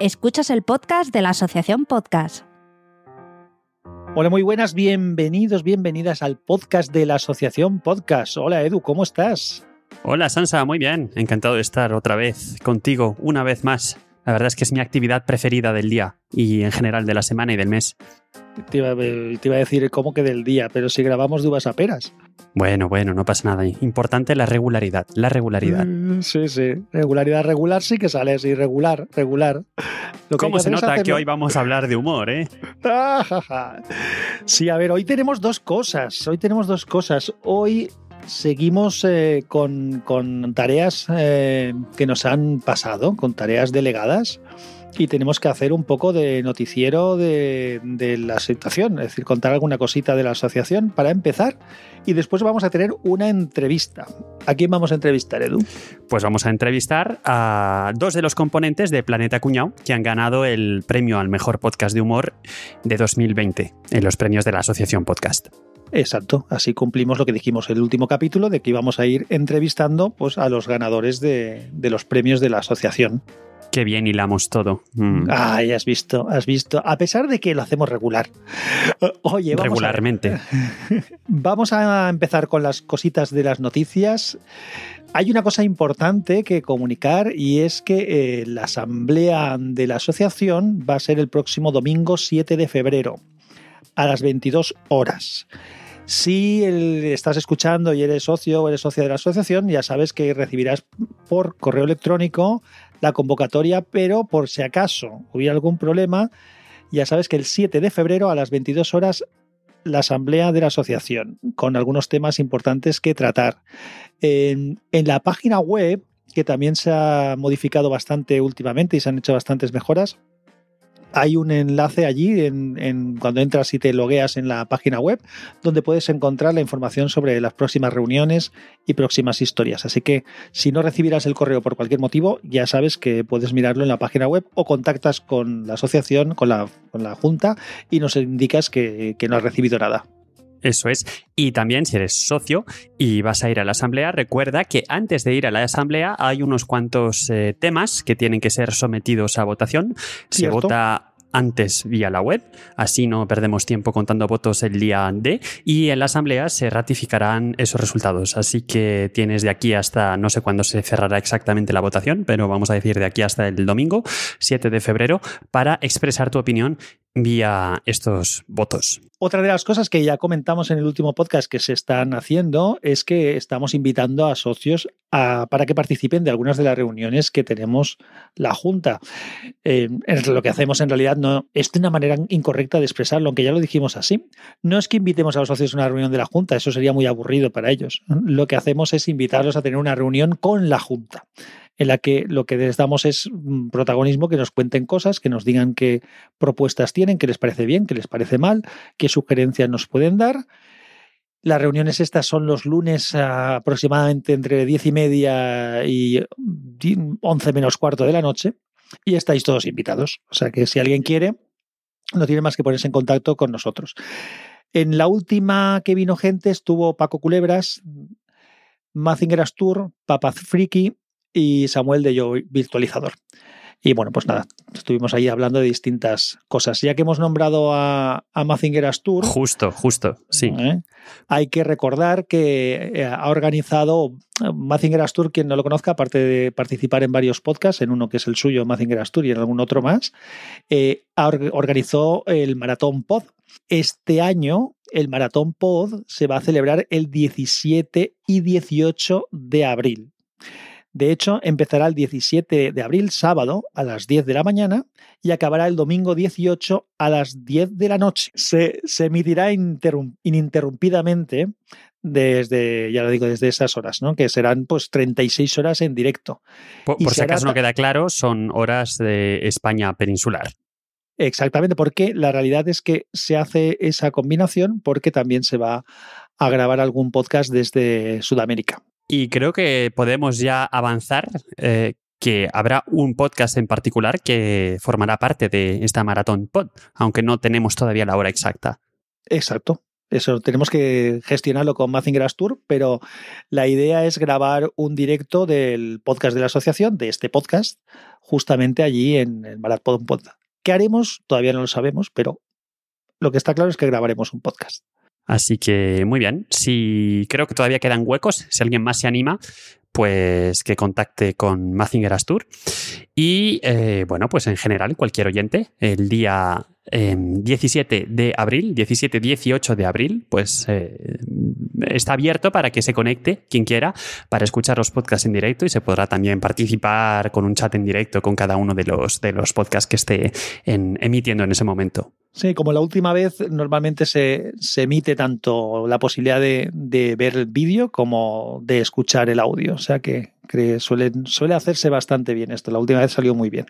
Escuchas el podcast de la Asociación Podcast. Hola, muy buenas, bienvenidos, bienvenidas al podcast de la Asociación Podcast. Hola Edu, ¿cómo estás? Hola Sansa, muy bien, encantado de estar otra vez contigo, una vez más. La verdad es que es mi actividad preferida del día y en general de la semana y del mes. Te iba, te iba a decir cómo que del día, pero si grabamos de uvas a peras. Bueno, bueno, no pasa nada. Importante la regularidad, la regularidad. Mm, Sí, sí. Regularidad regular sí que sales irregular, regular. Lo que ¿Cómo se nota que hoy vamos a hablar de humor, eh? Sí, a ver, hoy tenemos dos cosas. Hoy tenemos dos cosas. Hoy seguimos eh, con, tareas eh, que nos han pasado, con tareas delegadas. Y tenemos que hacer un poco de noticiero de, de la situación, es decir, contar alguna cosita de la asociación para empezar. Y después vamos a tener una entrevista. ¿A quién vamos a entrevistar, Edu? Pues vamos a entrevistar a dos de los componentes de Planeta Cuñao que han ganado el premio al mejor podcast de humor de 2020 en los premios de la Asociación Podcast. Exacto, así cumplimos lo que dijimos en el último capítulo de que íbamos a ir entrevistando pues, a los ganadores de, de los premios de la asociación. Qué bien hilamos todo. Mm. Ay, has visto, has visto, a pesar de que lo hacemos regular. Oye, vamos a- Regularmente. Vamos a empezar con las cositas de las noticias. Hay una cosa importante que comunicar y es que eh, la asamblea de la asociación va a ser el próximo domingo 7 de febrero a las 22 horas. Si estás escuchando y eres socio o eres socia de la asociación, ya sabes que recibirás por correo electrónico la convocatoria, pero por si acaso hubiera algún problema, ya sabes que el 7 de febrero a las 22 horas la asamblea de la asociación, con algunos temas importantes que tratar. En la página web, que también se ha modificado bastante últimamente y se han hecho bastantes mejoras, hay un enlace allí en, en- cuando entras y te logueas en la página web donde puedes encontrar la información sobre las próximas reuniones y próximas historias. Así que si no recibirás el correo por cualquier motivo, ya sabes que puedes mirarlo en la página web o contactas con la asociación, con la, con la junta y nos indicas que, que no has recibido nada. Eso es. Y también si eres socio y vas a ir a la asamblea, recuerda que antes de ir a la asamblea hay unos cuantos eh, temas que tienen que ser sometidos a votación. Se vota antes vía la web, así no perdemos tiempo contando votos el día D y en la asamblea se ratificarán esos resultados. Así que tienes de aquí hasta, no sé cuándo se cerrará exactamente la votación, pero vamos a decir de aquí hasta el domingo, 7 de febrero, para expresar tu opinión vía estos votos. Otra de las cosas que ya comentamos en el último podcast que se están haciendo es que estamos invitando a socios a- para que participen de algunas de las reuniones que tenemos la Junta. Eh, lo que hacemos en realidad no es de una manera incorrecta de expresarlo, aunque ya lo dijimos así. No es que invitemos a los socios a una reunión de la Junta, eso sería muy aburrido para ellos. Lo que hacemos es invitarlos a tener una reunión con la Junta en la que lo que les damos es mm, protagonismo, que nos cuenten cosas, que nos digan qué propuestas tienen, qué les parece bien, qué les parece mal, qué sugerencias nos pueden dar. Las reuniones estas son los lunes aproximadamente entre 10 y media y 11 menos cuarto de la noche y estáis todos invitados. O sea que si alguien quiere, no tiene más que ponerse en contacto con nosotros. En la última que vino gente estuvo Paco Culebras, Mazinger Astur, Papaz Friki y Samuel de Yo Virtualizador. Y bueno, pues nada, estuvimos ahí hablando de distintas cosas. Ya que hemos nombrado a, a Mazinger Astur, Justo, justo, sí. ¿eh? hay que recordar que eh, ha organizado Mazinger Astur, quien no lo conozca, aparte de participar en varios podcasts, en uno que es el suyo, Mazinger Astur, y en algún otro más, eh, organizó el Maratón Pod. Este año, el Maratón Pod se va a celebrar el 17 y 18 de abril. De hecho, empezará el 17 de abril, sábado, a las 10 de la mañana y acabará el domingo 18 a las 10 de la noche. Se, se emitirá interrum- ininterrumpidamente desde, ya lo digo, desde esas horas, ¿no? que serán pues 36 horas en directo. Por, si acaso no queda claro, son horas de España peninsular. Exactamente, porque la realidad es que se hace esa combinación porque también se va a grabar algún podcast desde Sudamérica. Y creo que podemos ya avanzar eh, que habrá un podcast en particular que formará parte de esta maratón pod, aunque no tenemos todavía la hora exacta. Exacto. Eso tenemos que gestionarlo con Mazingrass Tour, pero la idea es grabar un directo del podcast de la asociación, de este podcast, justamente allí en el Maratpod Podcast. ¿Qué haremos? Todavía no lo sabemos, pero lo que está claro es que grabaremos un podcast. Así que muy bien. Si creo que todavía quedan huecos, si alguien más se anima, pues que contacte con Mazinger Astur. Y eh, bueno, pues en general, cualquier oyente, el día 17 em, de abril, 17-18 de abril, pues eh, está abierto para que se conecte quien quiera para escuchar los podcasts en directo y se podrá también participar con un chat en directo con cada uno de los, de los podcasts que esté emitiendo en ese momento. Sí, como la última vez, normalmente se, emite tanto la posibilidad de, ver el vídeo como de escuchar el audio. O sea que, suele, suele hacerse bastante bien esto. La última vez salió muy bien.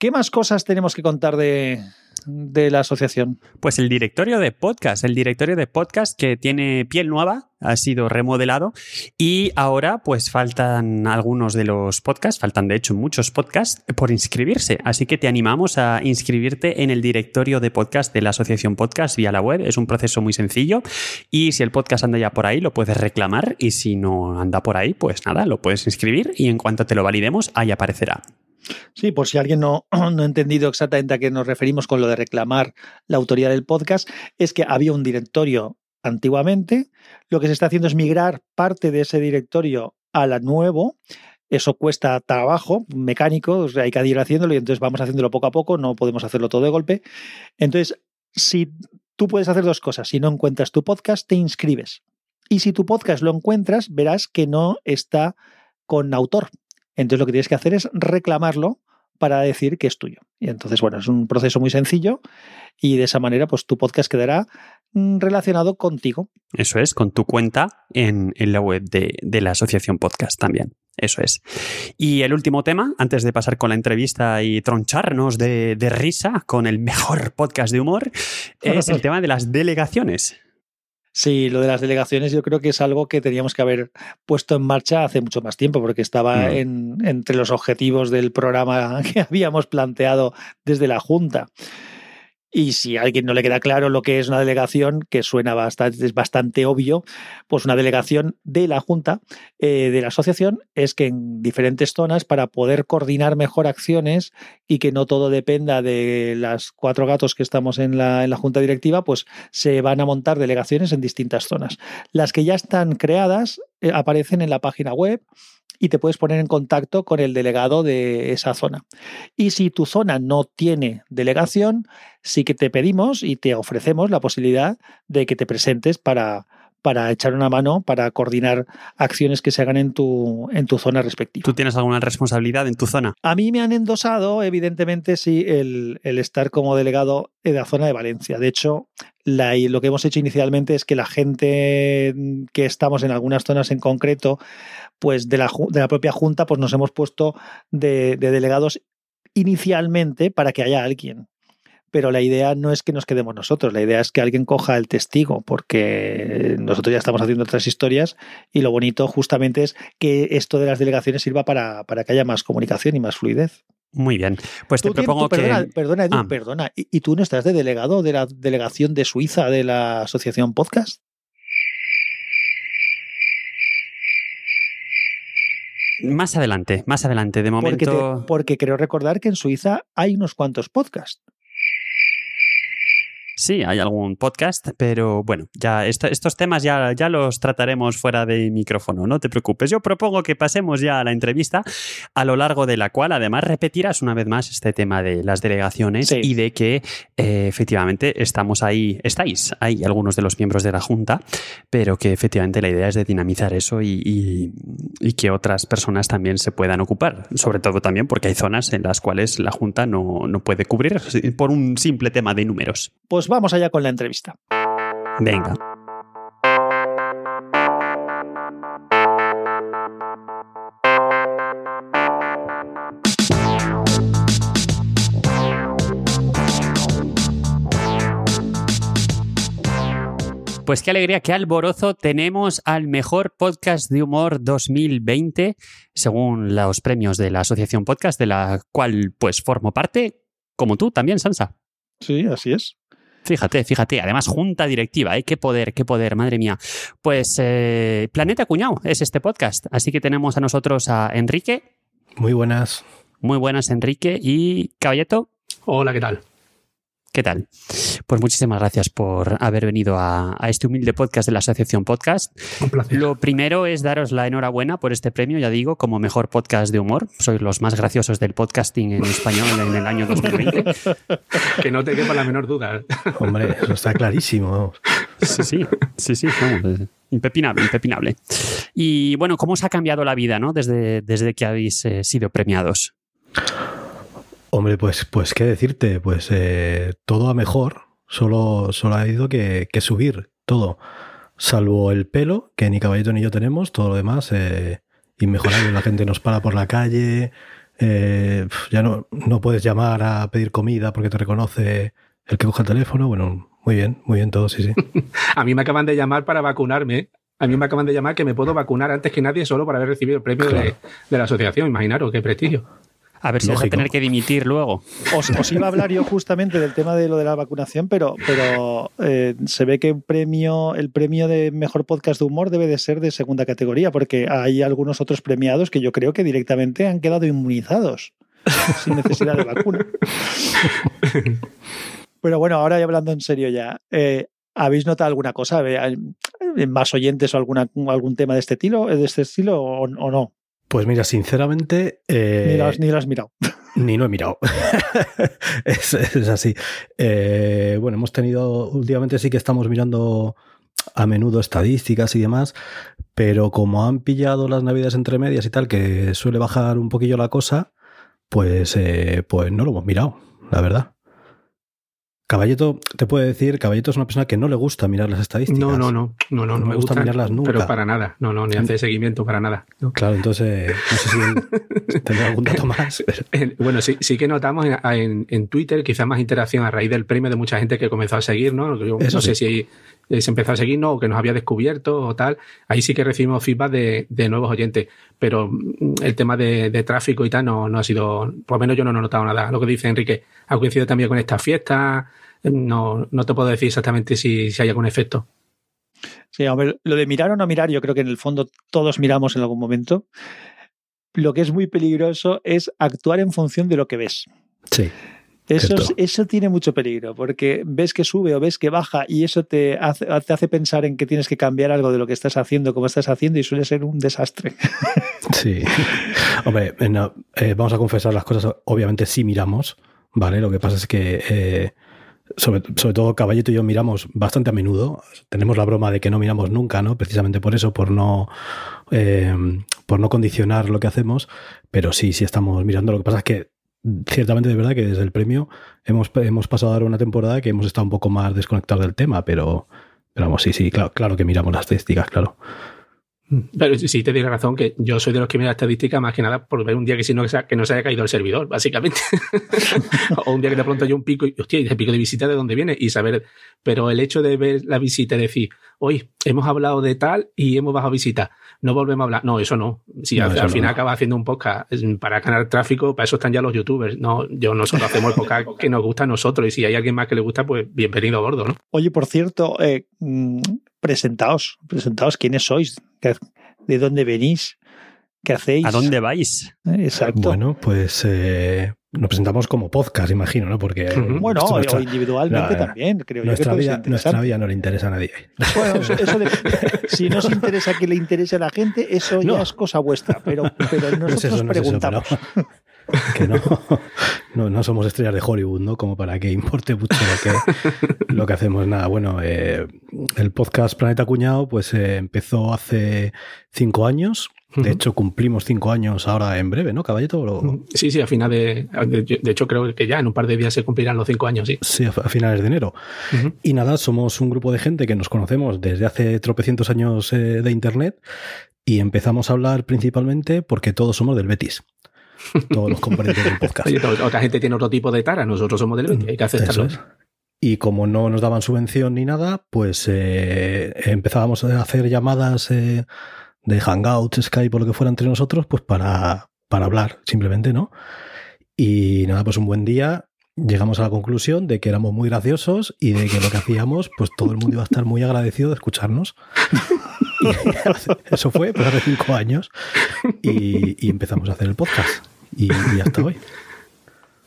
¿Qué más cosas tenemos que contar de, de la asociación? Pues el directorio de podcast, el directorio de podcast que tiene piel nueva, ha sido remodelado y ahora pues faltan algunos de los podcasts, faltan de hecho muchos podcasts por inscribirse, así que te animamos a inscribirte en el directorio de podcast de la asociación podcast vía la web, es un proceso muy sencillo y si el podcast anda ya por ahí lo puedes reclamar y si no anda por ahí pues nada, lo puedes inscribir y en cuanto te lo validemos ahí aparecerá. Sí, por si alguien no, ha entendido exactamente a qué nos referimos con lo de reclamar la autoría del podcast, es que había un directorio antiguamente, lo que se está haciendo es migrar parte de ese directorio a la nuevo. Eso cuesta trabajo mecánico, hay que ir haciéndolo y entonces vamos haciéndolo poco a poco, no podemos hacerlo todo de golpe. Entonces, si tú puedes hacer dos cosas, si no encuentras tu podcast, te inscribes. Y si tu podcast lo encuentras, verás que no está con autor, entonces lo que tienes que hacer es reclamarlo para decir que es tuyo. Y entonces, bueno, es un proceso muy sencillo y de esa manera, pues tu podcast quedará mm, relacionado contigo. Eso es, con tu cuenta en, la web de, la Asociación Podcast también. Eso es. Y el último tema, antes de pasar con la entrevista y troncharnos de, de risa con el mejor podcast de humor, es el tema de las delegaciones. Sí, lo de las delegaciones yo creo que es algo que teníamos que haber puesto en marcha hace mucho más tiempo, porque estaba mm. en, entre los objetivos del programa que habíamos planteado desde la Junta. Y si a alguien no le queda claro lo que es una delegación, que suena bastante, es bastante obvio, pues una delegación de la Junta, eh, de la asociación, es que en diferentes zonas, para poder coordinar mejor acciones y que no todo dependa de las cuatro gatos que estamos en la, en la Junta Directiva, pues se van a montar delegaciones en distintas zonas. Las que ya están creadas eh, aparecen en la página web y te puedes poner en contacto con el delegado de esa zona. Y si tu zona no tiene delegación, sí que te pedimos y te ofrecemos la posibilidad de que te presentes para, para echar una mano, para coordinar acciones que se hagan en tu, en tu zona respectiva. ¿Tú tienes alguna responsabilidad en tu zona? A mí me han endosado, evidentemente, sí, el, estar como delegado de la zona de Valencia. De hecho, lo que hemos hecho inicialmente es que la gente que estamos en algunas zonas en concreto pues de la, de la propia Junta, pues nos hemos puesto de, delegados inicialmente para que haya alguien pero la idea no es que nos quedemos nosotros, la idea es que alguien coja el testigo, porque nosotros ya estamos haciendo otras historias y lo bonito justamente es que esto de las delegaciones sirva para, para que haya más comunicación y más fluidez. Muy bien, pues te propongo que... Perdona, perdona, Edu, ah. perdona. ¿Y, tú no estás de delegado de la delegación de Suiza de la Asociación Podcast? Más adelante, más adelante. De momento. Porque, porque creo recordar que en Suiza hay unos cuantos podcasts. Sí, hay algún podcast, pero bueno, ya estos temas ya, ya los trataremos fuera de micrófono, no te preocupes. Yo propongo que pasemos ya a la entrevista, a lo largo de la cual además repetirás una vez más este tema de las delegaciones y de que eh, efectivamente estamos ahí, estáis ahí algunos de los miembros de la Junta, pero que efectivamente la idea es de dinamizar eso y, que otras personas también se puedan ocupar, sobre todo también porque hay zonas en las cuales la Junta no, no puede cubrir por un simple tema de números. Pues vamos allá con la entrevista. Venga. Pues qué alegría, qué alborozo tenemos al mejor podcast de humor 2020, según los premios de la Asociación Podcast, de la cual pues formo parte, como tú también, Sansa. Sí, así es. Fíjate, fíjate. Además, junta directiva, ¿eh? Qué poder, qué poder, madre mía. Pues eh, Planeta Cuñado es este podcast. Así que tenemos a nosotros a Enrique. Muy buenas. Muy buenas, Enrique. Y Caballeto. Hola, ¿qué tal? ¿Qué tal? Pues muchísimas gracias por haber venido a, este humilde podcast de la Asociación Podcast. Un placer. Lo primero es daros la enhorabuena por este premio, ya digo, como mejor podcast de humor. Sois los más graciosos del podcasting en español en el año 2020. que no te quepa la menor duda. Hombre, eso está clarísimo. Sí, sí, sí, sí. Vamos, impepinable, impepinable. Y bueno, ¿cómo os ha cambiado la vida ¿no? desde, desde que habéis eh, sido premiados? Hombre, pues, pues qué decirte, pues eh, todo a mejor, solo, solo ha ido que, subir todo, salvo el pelo, que ni caballito ni yo tenemos, todo lo demás eh, inmejorable, la gente nos para por la calle, eh, ya no, no puedes llamar a pedir comida porque te reconoce el que coge el teléfono, bueno, muy bien, muy bien todo, sí, sí. a mí me acaban de llamar para vacunarme. A mí me acaban de llamar que me puedo vacunar antes que nadie solo para haber recibido el premio de, de, la asociación. Imaginaros, qué prestigio. A ver si vas a tener que dimitir luego. Os, iba a hablar yo justamente del tema de lo de la vacunación, pero, pero eh, se ve que premio, el premio de mejor podcast de humor debe de ser de segunda categoría, porque hay algunos otros premiados que yo creo que directamente han quedado inmunizados sin necesidad de vacuna. Pero bueno, ahora ya hablando en serio ya, eh, ¿habéis notado alguna cosa? ¿Más oyentes o alguna, algún tema de este estilo, de este estilo o no? Pues mira, sinceramente. Eh, ni, lo has, mirado. Ni lo he mirado. es, así. Eh, bueno, hemos tenido. Últimamente sí que estamos mirando a menudo estadísticas y demás, pero como han pillado las navidades entre medias y tal, que suele bajar un poquillo la cosa, pues, eh, pues no lo hemos mirado, la verdad. Caballito te puede decir, Caballito es una persona que no le gusta mirar las estadísticas. No, no, no, no, no, no, me gusta mirarlas nunca. Pero para nada, no, no, ni hace seguimiento para nada. Claro, entonces no sé si tendrá algún dato más. Bueno, sí, sí que notamos en, en, Twitter quizás más interacción a raíz del premio de mucha gente que comenzó a seguir, ¿no? no sé si se empezó a seguirnos o que nos había descubierto o tal. Ahí sí que recibimos feedback de, de nuevos oyentes, pero mm, el tema de, de, tráfico y tal no, no ha sido, por lo menos yo no he notado nada. Lo que dice Enrique, ha coincidido también con esta fiesta no, no te puedo decir exactamente si, si hay algún efecto. Sí, hombre, lo de mirar o no mirar, yo creo que en el fondo todos miramos en algún momento. Lo que es muy peligroso es actuar en función de lo que ves. Sí. Eso, eso tiene mucho peligro, porque ves que sube o ves que baja y eso te hace, te hace pensar en que tienes que cambiar algo de lo que estás haciendo, como estás haciendo, y suele ser un desastre. Sí. Hombre, eh, vamos a confesar las cosas. Obviamente sí miramos, ¿vale? Lo que pasa es que eh, sobre, todo Caballito y yo miramos bastante a menudo. Tenemos la broma de que no miramos nunca, ¿no? Precisamente por eso, por no, eh, por no condicionar lo que hacemos. Pero sí, sí estamos mirando. Lo que pasa es que ciertamente de verdad que desde el premio hemos, hemos pasado a dar una temporada que hemos estado un poco más desconectados del tema, pero, pero vamos, sí, sí, claro, claro que miramos las estadísticas, claro. Pero sí te doy razón que yo soy de los que mira estadística más que nada por ver un día que si no que no se haya caído el servidor, básicamente. o un día que de pronto hay un pico y, hostia, ese pico de visita de dónde viene y saber. Pero el hecho de ver la visita y decir, hoy hemos hablado de tal y hemos bajado visita, no volvemos a hablar. No, eso no. Si al, final acaba haciendo un podcast para ganar tráfico, para eso están ya los youtubers. No, yo nosotros hacemos el podcast que nos gusta a nosotros y si hay alguien más que le gusta, pues bienvenido a bordo, ¿no? Oye, por cierto, eh, mm, presentaos, presentaos quiénes sois, de dónde venís, qué hacéis. ¿A dónde vais? Exacto. Bueno, pues eh, nos presentamos como podcast, imagino, ¿no? Porque. Bueno, o individualmente también, creo nuestra yo. vida, nuestra vida no le interesa a nadie. Bueno, eso, de, si no os interesa que le interese a la gente, eso ya es cosa vuestra, pero, pero nosotros preguntamos. que no, no, somos estrellas de Hollywood, ¿no? Como para que importe mucho lo que, lo que hacemos. Nada, bueno, eh, el podcast Planeta Cuñado pues eh, empezó hace cinco años. De hecho, cumplimos cinco años ahora en breve, ¿no, Caballito? Sí, sí, a final de, de. hecho, creo que ya en un par de días se cumplirán los cinco años, sí. Sí, a, finales de enero. Y nada, somos un grupo de gente que nos conocemos desde hace tropecientos años eh, de Internet y empezamos a hablar principalmente porque todos somos del Betis todos los componentes del podcast. otra gente tiene otro tipo de tara, nosotros somos del hay que aceptarlo. Y como no nos daban subvención ni nada, pues eh, empezábamos a hacer llamadas eh, de Hangouts, Skype o lo que fuera entre nosotros, pues para, para hablar, simplemente, ¿no? Y nada, pues un buen día llegamos a la conclusión de que éramos muy graciosos y de que lo que hacíamos, pues todo el mundo iba a estar muy agradecido de escucharnos. Eso fue pues, hace cinco años y, empezamos a hacer el podcast. Y, y, hasta hoy.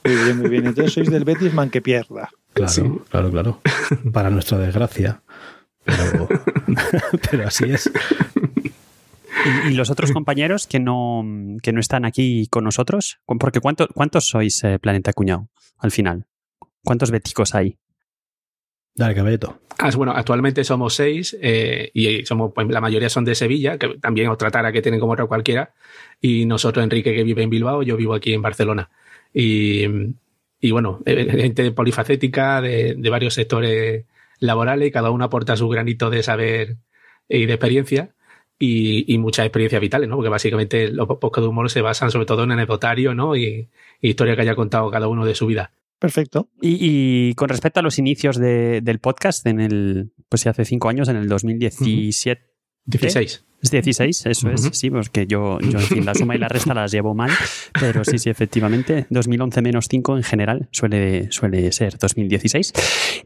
Muy bien, muy bien. Entonces sois del Betis man que pierda. Claro, claro, claro. Para nuestra desgracia. Pero, pero así es. ¿Y, los otros compañeros que no, que no están aquí con nosotros? Porque ¿cuánto, ¿cuántos sois eh, Planeta Cuñado al final? ¿Cuántos beticos hay? Dale, caballito. Ah, bueno, actualmente somos seis eh, y somos, pues, la mayoría son de Sevilla, que también os tratara que tienen como otro cualquiera. Y nosotros, Enrique, que vive en Bilbao, yo vivo aquí en Barcelona. Y, y bueno, eh, gente polifacética de, de varios sectores laborales y cada uno aporta su granito de saber y de experiencia y, muchas experiencias vitales, ¿no? Porque básicamente los podcasts de humor se basan sobre todo en anecdotario, ¿no? Y, historia que haya contado cada uno de su vida. Perfecto. Y, con respecto a los inicios del podcast, en el, pues hace cinco años, en el 2017. 16. Es 16, eso es, sí, porque yo, yo, en fin, la suma y la resta las llevo mal, pero sí, sí, efectivamente, 2011 menos 5 en general suele, suele ser 2016.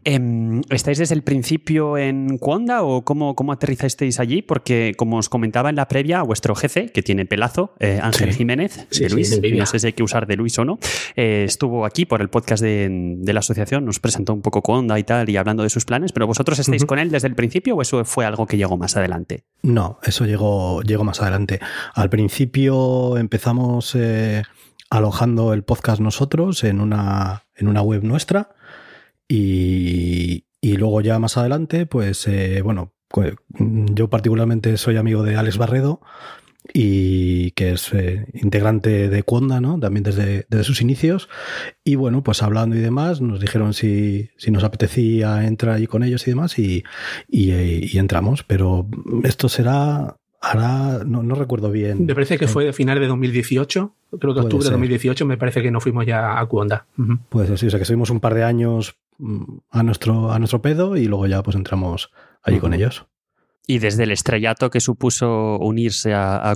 Em, ¿Estáis desde el principio en Cuonda o cómo, cómo aterrizasteis allí? Porque, como os comentaba en la previa, vuestro jefe, que tiene pelazo, eh, Ángel Jiménez, de Luis, no sé si hay que usar de Luis o no, eh, estuvo aquí por el podcast de, la asociación, nos presentó un poco Cuonda y tal, y hablando de sus planes, pero ¿vosotros estáis con él desde el principio o eso fue algo que llegó más adelante? No, eso llegó, más adelante. Al principio empezamos eh, alojando el podcast nosotros en una, en una web nuestra y, luego ya más adelante, pues eh, bueno, yo particularmente soy amigo de Alex Barredo y que es eh, integrante de Cuonda, ¿no? También desde, sus inicios. Y bueno, pues hablando y demás, nos dijeron si, si nos apetecía entrar allí con ellos y demás, y, y, entramos. Pero esto será Ahora no, no, recuerdo bien. Me parece que fue de final de 2018, creo que octubre de 2018, me parece que no fuimos ya a Cuonda. Puede ser, sí, o sea que estuvimos un par de años mm, a nuestro, a nuestro pedo y luego ya pues entramos allí con ellos. Y desde el estrellato que supuso unirse a, a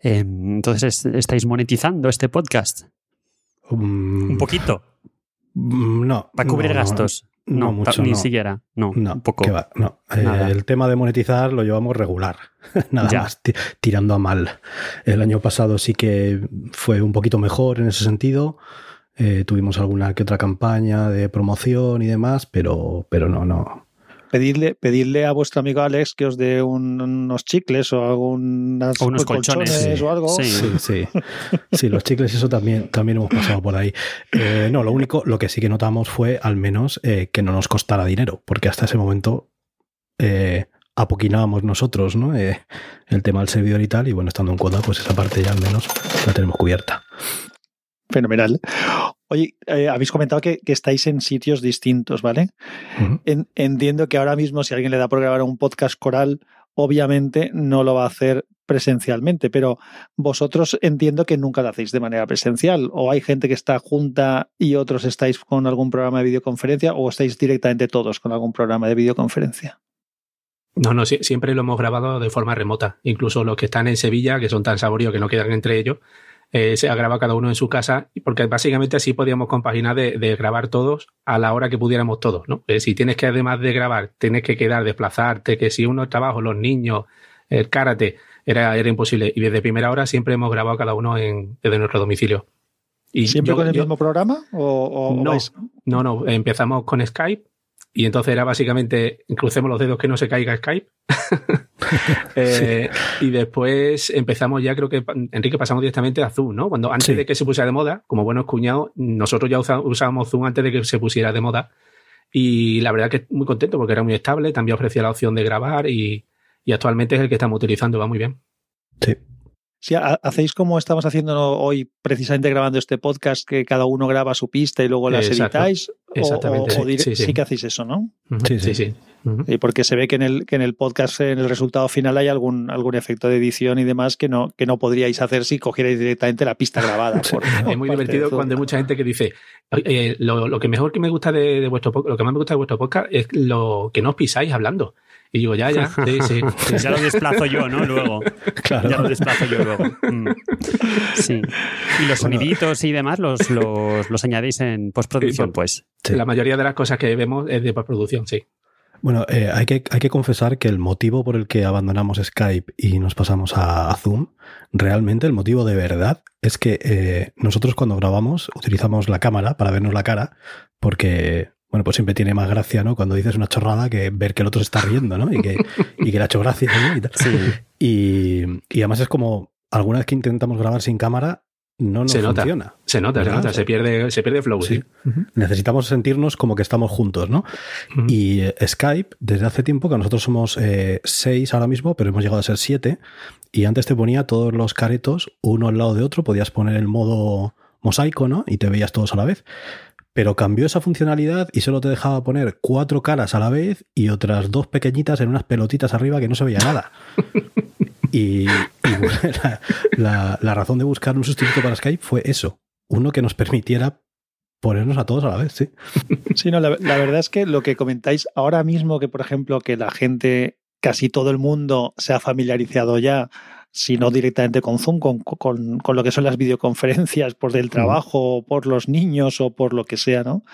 em, entonces estáis monetizando este podcast. Mm. un poquito. Mm, no. Para cubrir gastos. No, mucho. Ni siquiera. No, un poco. no. Eh, el tema de monetizar lo llevamos regular. Nada más tirando a mal. El año pasado sí que fue un poquito mejor en ese sentido. Eh, tuvimos alguna que otra campaña de promoción y demás, pero, pero no, no pedirle, pedirle a vuestro amigo Alex que os dé unos chicles o algunas unos colchones, o algo. Sí, sí, sí. los chicles, eso también, también hemos pasado por ahí. Eh, no, lo único, lo que sí que notamos fue al menos eh, que no nos costara dinero, porque hasta ese momento eh, apoquinábamos nosotros, ¿no? el tema del servidor y tal, y bueno, estando en cuota, pues esa parte ya al menos la tenemos cubierta. Fenomenal. Oye, eh, habéis comentado que, estáis en sitios distintos, ¿vale? entiendo que ahora mismo si alguien le da por grabar un podcast coral, obviamente no lo va a hacer presencialmente, pero vosotros entiendo que nunca lo hacéis de manera presencial, o hay gente que está junta y otros estáis con algún programa de videoconferencia, o estáis directamente todos con algún programa de videoconferencia. No, no, siempre lo hemos grabado de forma remota. Incluso los que están en Sevilla, que son tan saboríos que no quedan entre ellos, eh, se grabado cada uno en su casa, porque básicamente así podíamos compaginar de, grabar todos a la hora que pudiéramos todos, ¿no? Eh, si tienes que, además de grabar, tienes que quedar, desplazarte, que si uno trabajo, los niños, el karate, era, era imposible. Y desde primera hora siempre hemos grabado cada uno en, desde nuestro domicilio. Y ¿Siempre con el mismo programa? O, no, no, no, empezamos con Skype y entonces era básicamente, crucemos los dedos que no se caiga Skype. Eh, y después empezamos ya, creo que Enrique pasamos directamente a Zoom, ¿no? Cuando antes de que se pusiera de moda, como buenos cuñados, nosotros ya usábamos Zoom antes de que se pusiera de moda. Y la verdad que muy contento porque era muy estable, también ofrecía la opción de grabar y, y actualmente es el que estamos utilizando, va muy bien. Sí, si hacéis como estamos haciendo hoy, precisamente grabando este podcast, que cada uno graba su pista y luego las editáis, Exactamente. O, sí, que hacéis eso, ¿no? Sí, sí, sí. Y porque se ve que en el, que en el podcast, en el resultado final, hay algún, algún efecto de edición y demás que no, que no podríais hacer si cogierais directamente la pista grabada. es muy divertido cuando hay mucha gente que dice, lo, que mejor que me gusta de, vuestro lo que más me gusta de vuestro podcast es lo que no os pisáis hablando. Y digo, ya, ya, sí, sí. Ya lo desplazo yo, ¿no? Luego. Claro. Ya lo desplazo yo luego. Mm. Sí. Y los soniditos y demás los, los, los añadéis en postproducción, Sí, pues. Sí. La mayoría de las cosas que vemos es de postproducción, sí. Bueno, eh, hay, que, hay que confesar que el motivo por el que abandonamos Skype y nos pasamos a, a Zoom, realmente el motivo de verdad es que eh, nosotros cuando grabamos utilizamos la cámara para vernos la cara, porque, bueno, pues siempre tiene más gracia, ¿no? Cuando dices una chorrada que ver que el otro se está riendo, ¿no? Y que, y que le ha hecho gracia, ¿no? Y, tal. Sí. y, y además es como, alguna vez que intentamos grabar sin cámara, no nos Se nota. funciona. Se nota, se ¿Verdad? nota, se pierde, se pierde flow, sí. Sí. Necesitamos sentirnos como que estamos juntos, ¿no? Ujú. Y eh, Skype, desde hace tiempo, que nosotros somos eh, seis ahora mismo, pero hemos llegado a ser siete, y antes te ponía todos los caretos uno al lado de otro, podías poner el modo mosaico, ¿no? Y te veías todos a la vez. Pero cambió esa funcionalidad y solo te dejaba poner cuatro caras a la vez y otras dos pequeñitas en unas pelotitas arriba que no se veía nada. Y, y bueno, la, la- la razón de buscar un sustituto para Skype fue eso, uno que nos permitiera ponernos a todos a la vez, sí. Sí, no, la, la verdad es que lo que comentáis ahora mismo, que por ejemplo, que la gente, casi todo el mundo se ha familiarizado ya, si no directamente con Zoom, con, con- con lo que son las videoconferencias por del trabajo, o por los niños o por lo que sea, ¿no?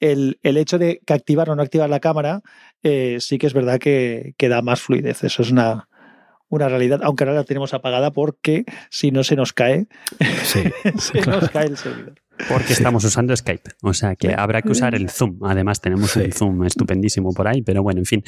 El, el hecho de que activar o no activar la cámara, eh, sí que es verdad que, que da más fluidez. Eso es una, una realidad, aunque ahora la tenemos apagada porque si no se nos cae, Sí. se nos cae el servidor. Porque estamos usando Skype. O sea que habrá que usar el Zoom. Además, tenemos Sí. un Zoom estupendísimo por ahí, pero bueno, en fin.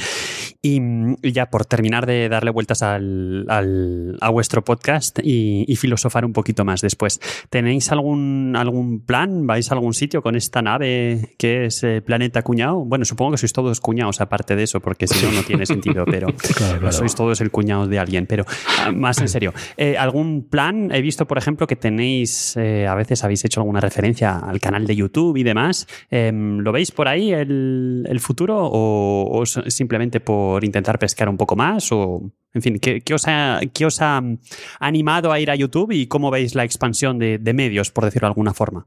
Y, y ya por terminar de darle vueltas al, al- a vuestro podcast y, y filosofar un poquito más después. ¿Tenéis algún, algún plan? ¿Vais a algún sitio con esta nave que es eh, Planeta Cuñado? Bueno, supongo que sois todos cuñados aparte de eso, porque si no, no tiene sentido, pero Claro, claro. sois todos el cuñado de alguien. Pero ah, más en serio, eh, ¿algún plan? He visto, por ejemplo, que tenéis, eh, a veces habéis hecho alguna referencia al canal de YouTube y demás. Em, ¿Lo veis por ahí el, futuro o, simplemente por intentar pescar un poco más? O, en fin, ¿qué, os ha, qué os ha mm, animado a ir a YouTube y cómo veis la expansión de, medios, por decirlo de alguna forma?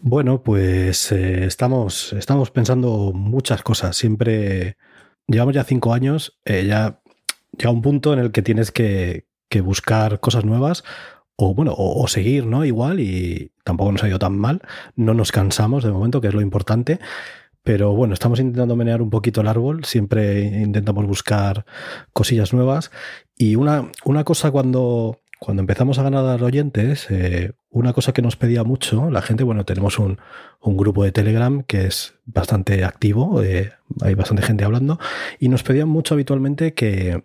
Bueno, pues eh, estamos, estamos pensando muchas cosas. Siempre llevamos ya cinco años, eh, ya llega un punto en el que tienes que buscar cosas nuevas o bueno, o, seguir, ¿no? Igual y tampoco nos ha ido tan mal. No nos cansamos de momento, que es lo importante. Pero bueno, estamos intentando menear un poquito el árbol, siempre intentamos buscar cosillas nuevas. Y una, una cosa cuando, cuando empezamos a ganar oyentes, eh, una cosa que nos pedía mucho, la gente, bueno, tenemos un, un grupo de Telegram que es bastante activo, eh, hay bastante gente hablando, y nos pedían mucho habitualmente que,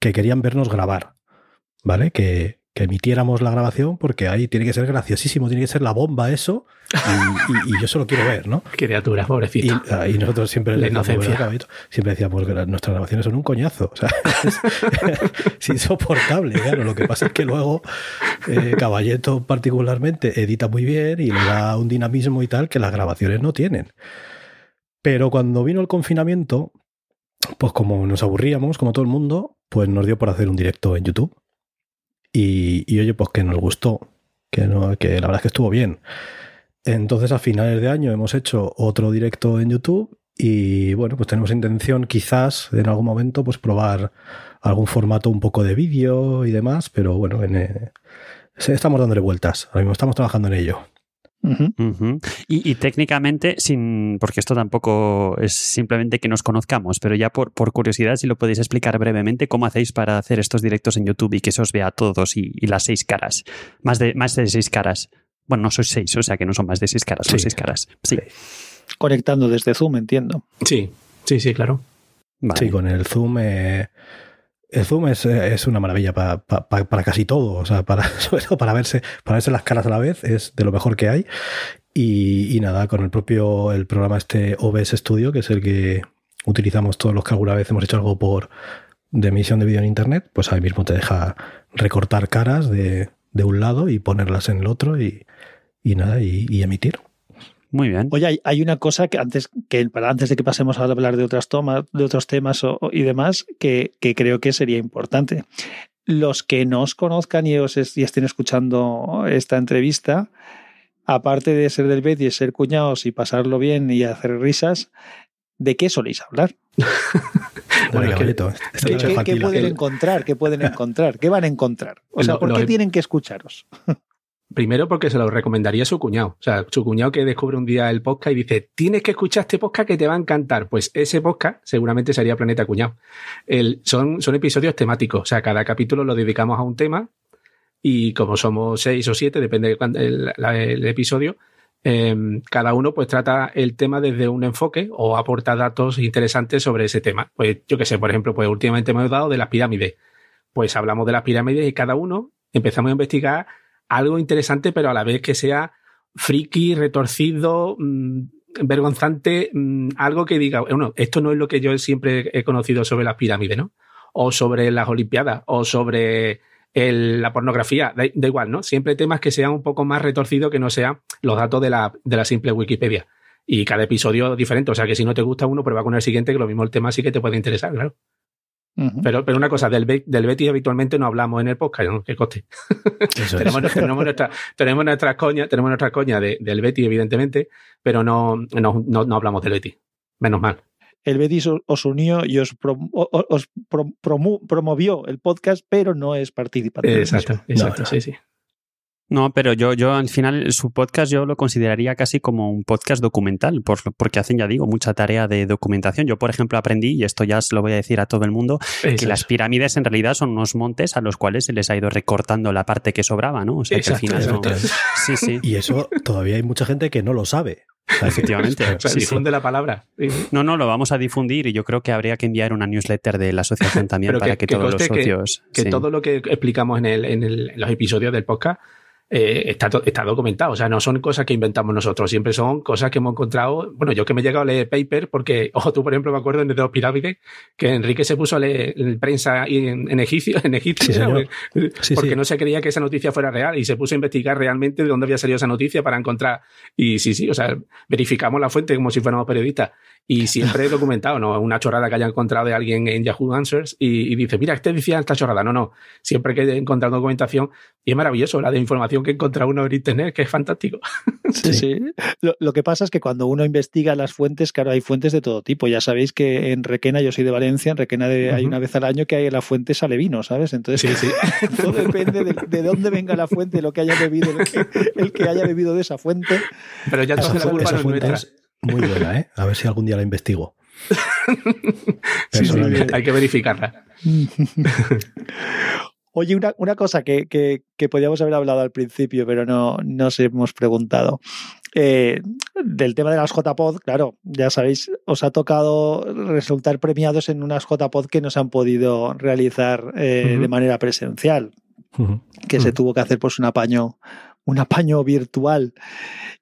que querían vernos grabar, ¿vale? Que, que emitiéramos la grabación porque ahí tiene que ser graciosísimo, tiene que ser la bomba eso, y, y- y yo solo quiero ver, ¿no? Criatura, pobrecito. ah, y nosotros siempre, le decíamos, siempre decíamos que nuestras grabaciones son un coñazo. O sea, es, es insoportable. Claro, lo que pasa es que luego eh, Caballeto particularmente edita muy bien y le da un dinamismo y tal que las grabaciones no tienen. Pero cuando vino el confinamiento, pues como nos aburríamos, como todo el mundo, pues nos dio por hacer un directo en YouTube. Y, oye, pues que nos gustó, que, no, que la verdad es que estuvo bien. Entonces a finales de año hemos hecho otro directo en YouTube y bueno, pues tenemos intención quizás en algún momento pues probar algún formato un poco de vídeo y demás, pero bueno, en, eh, estamos dándole vueltas, ahora mismo estamos trabajando en ello. Y, y técnicamente, sin, porque esto tampoco es simplemente que nos conozcamos, pero ya por, por curiosidad, si lo podéis explicar brevemente, cómo hacéis para hacer estos directos en YouTube y que se os vea a todos y, y las seis caras. Más de, más de seis caras. Bueno, no sois seis, o sea que no son más de seis caras, son Sí. seis caras. Sí. Conectando desde Zoom, entiendo. Sí, sí, sí, claro. Vale. Sí, con el Zoom. eh, el Zoom es, es una maravilla pa- pa- pa- para casi todo. O sea, para, sobre todo para verse, para verse las caras a la vez, es de lo mejor que hay. Y, y nada, con el propio el programa este OBS Studio, que es el que utilizamos todos los que alguna vez hemos hecho algo por de emisión de vídeo en internet, pues ahí mismo te deja recortar caras de, de un lado y ponerlas en el otro y, y nada, y emitir. Muy bien. Oye, hay, hay una cosa que antes, que para antes de que pasemos a hablar de otras tomas, de otros temas o- y demás, que, que creo que sería importante. Los que no os conozcan y os es- y estén escuchando esta entrevista, aparte de ser del Betis, ser cuñados y pasarlo bien y hacer risas, ¿de qué soléis hablar? Bueno. Esta ¿Qué, qué- pueden encontrar? ¿Qué pueden encontrar? ¿Qué van a encontrar? O sea, ¿por qué tienen que escucharos? Primero porque se lo recomendaría a su cuñado. O sea, su cuñado que descubre un día el podcast y dice, tienes que escuchar este podcast que te va a encantar. Pues ese podcast seguramente sería Planeta Cuñado. El, son, son episodios temáticos. O sea, cada capítulo lo dedicamos a un tema y como somos seis o siete, depende de cuándo- el, la- el episodio, eh, cada uno pues trata el tema desde un enfoque o aporta datos interesantes sobre ese tema. Pues yo que sé, por ejemplo, pues últimamente hemos dado de las pirámides. Pues hablamos de las pirámides y cada uno empezamos a investigar algo interesante, pero a la vez que sea friki, retorcido, mm, vergonzante, mm, algo que diga, bueno, esto no es lo que yo siempre he conocido sobre las pirámides, ¿no? O sobre las Olimpiadas, o sobre el- la pornografía, da, da igual, ¿no? Siempre temas que sean un poco más retorcidos que no sean los datos de la, de la simple Wikipedia. Y cada episodio diferente, o sea que si no te gusta uno, prueba con el siguiente, que lo mismo el tema sí que te puede interesar, claro. Pero, pero una cosa, del, Be- del Betty habitualmente no hablamos en el podcast, ¿no? Que coste. Tenemos, tenemos, nuestra, tenemos nuestras coñas, tenemos nuestras coñas de- del Betty, evidentemente, pero no, no, no, no hablamos del Betty. Menos mal. El Betis os- unió y os, prom- os prom- promovió el podcast, pero no es participativo. Exacto, exacto, no. sí, sí. No, pero yo, yo al final su podcast yo lo consideraría casi como un podcast documental, por, porque hacen, ya digo, mucha tarea de documentación. Yo, por ejemplo, aprendí, y esto ya se lo voy a decir a todo el mundo, que las es. pirámides en realidad son unos montes a los cuales se les ha ido recortando la parte que sobraba, ¿no? O sea, Exacto, que al final no- exacto. Sí, sí. Y eso todavía hay mucha gente que no lo sabe. Que- Efectivamente. O sea, Sí, sí. difunde la palabra. No, no, lo vamos a difundir y yo creo que habría que enviar una newsletter de la asociación también Pero para que- que, que todos los que- socios. Que sí. todo lo que explicamos en, el, en, el- en los episodios del podcast eh, está, está documentado. O sea, no son cosas que inventamos nosotros, siempre son cosas que hemos encontrado. Bueno, yo que me he llegado a leer paper, porque, ojo, tú, por ejemplo, me acuerdo en el de los pirámides, que Enrique se puso a leer en prensa en, en Egipcio, en Egipto, Sí, ¿no? señor. Sí, porque sí. no se creía que esa noticia fuera real y se puso a investigar realmente de dónde había salido esa noticia para encontrar. Y sí, sí, o sea, verificamos la fuente como si fuéramos periodistas. Y siempre he documentado, ¿no? Una chorrada que haya encontrado de alguien en Yahoo Answers y, y dice, mira, este decía esta chorrada. No, no. Siempre que he encontrado documentación, y es maravilloso la de información que encuentra uno en internet, que es fantástico. Sí, sí. Lo, lo que pasa es que cuando uno investiga las fuentes, claro, hay fuentes de todo tipo. Ya sabéis que en Requena, yo soy de Valencia, en Requena de- hay una vez al año que hay la fuente sale vino, ¿sabes? Entonces, Sí, sí. todo depende de, de dónde venga la fuente, lo que haya bebido, el que, el que haya bebido de esa fuente. Pero ya Esa, la culpa esa fuente es muy buena, ¿eh? A ver si algún día la investigo. Sí, sí, Personalmente. hay que verificarla. Oye, una, una cosa que, que, que podíamos haber hablado al principio, pero no nos hemos preguntado. Eh, del tema de las JPod, claro, ya sabéis, os ha tocado resultar premiados en unas JPod que no se han podido realizar eh, Ujú. de manera presencial, Ujú. que se Ujú. tuvo que hacer pues un apaño, un apaño virtual.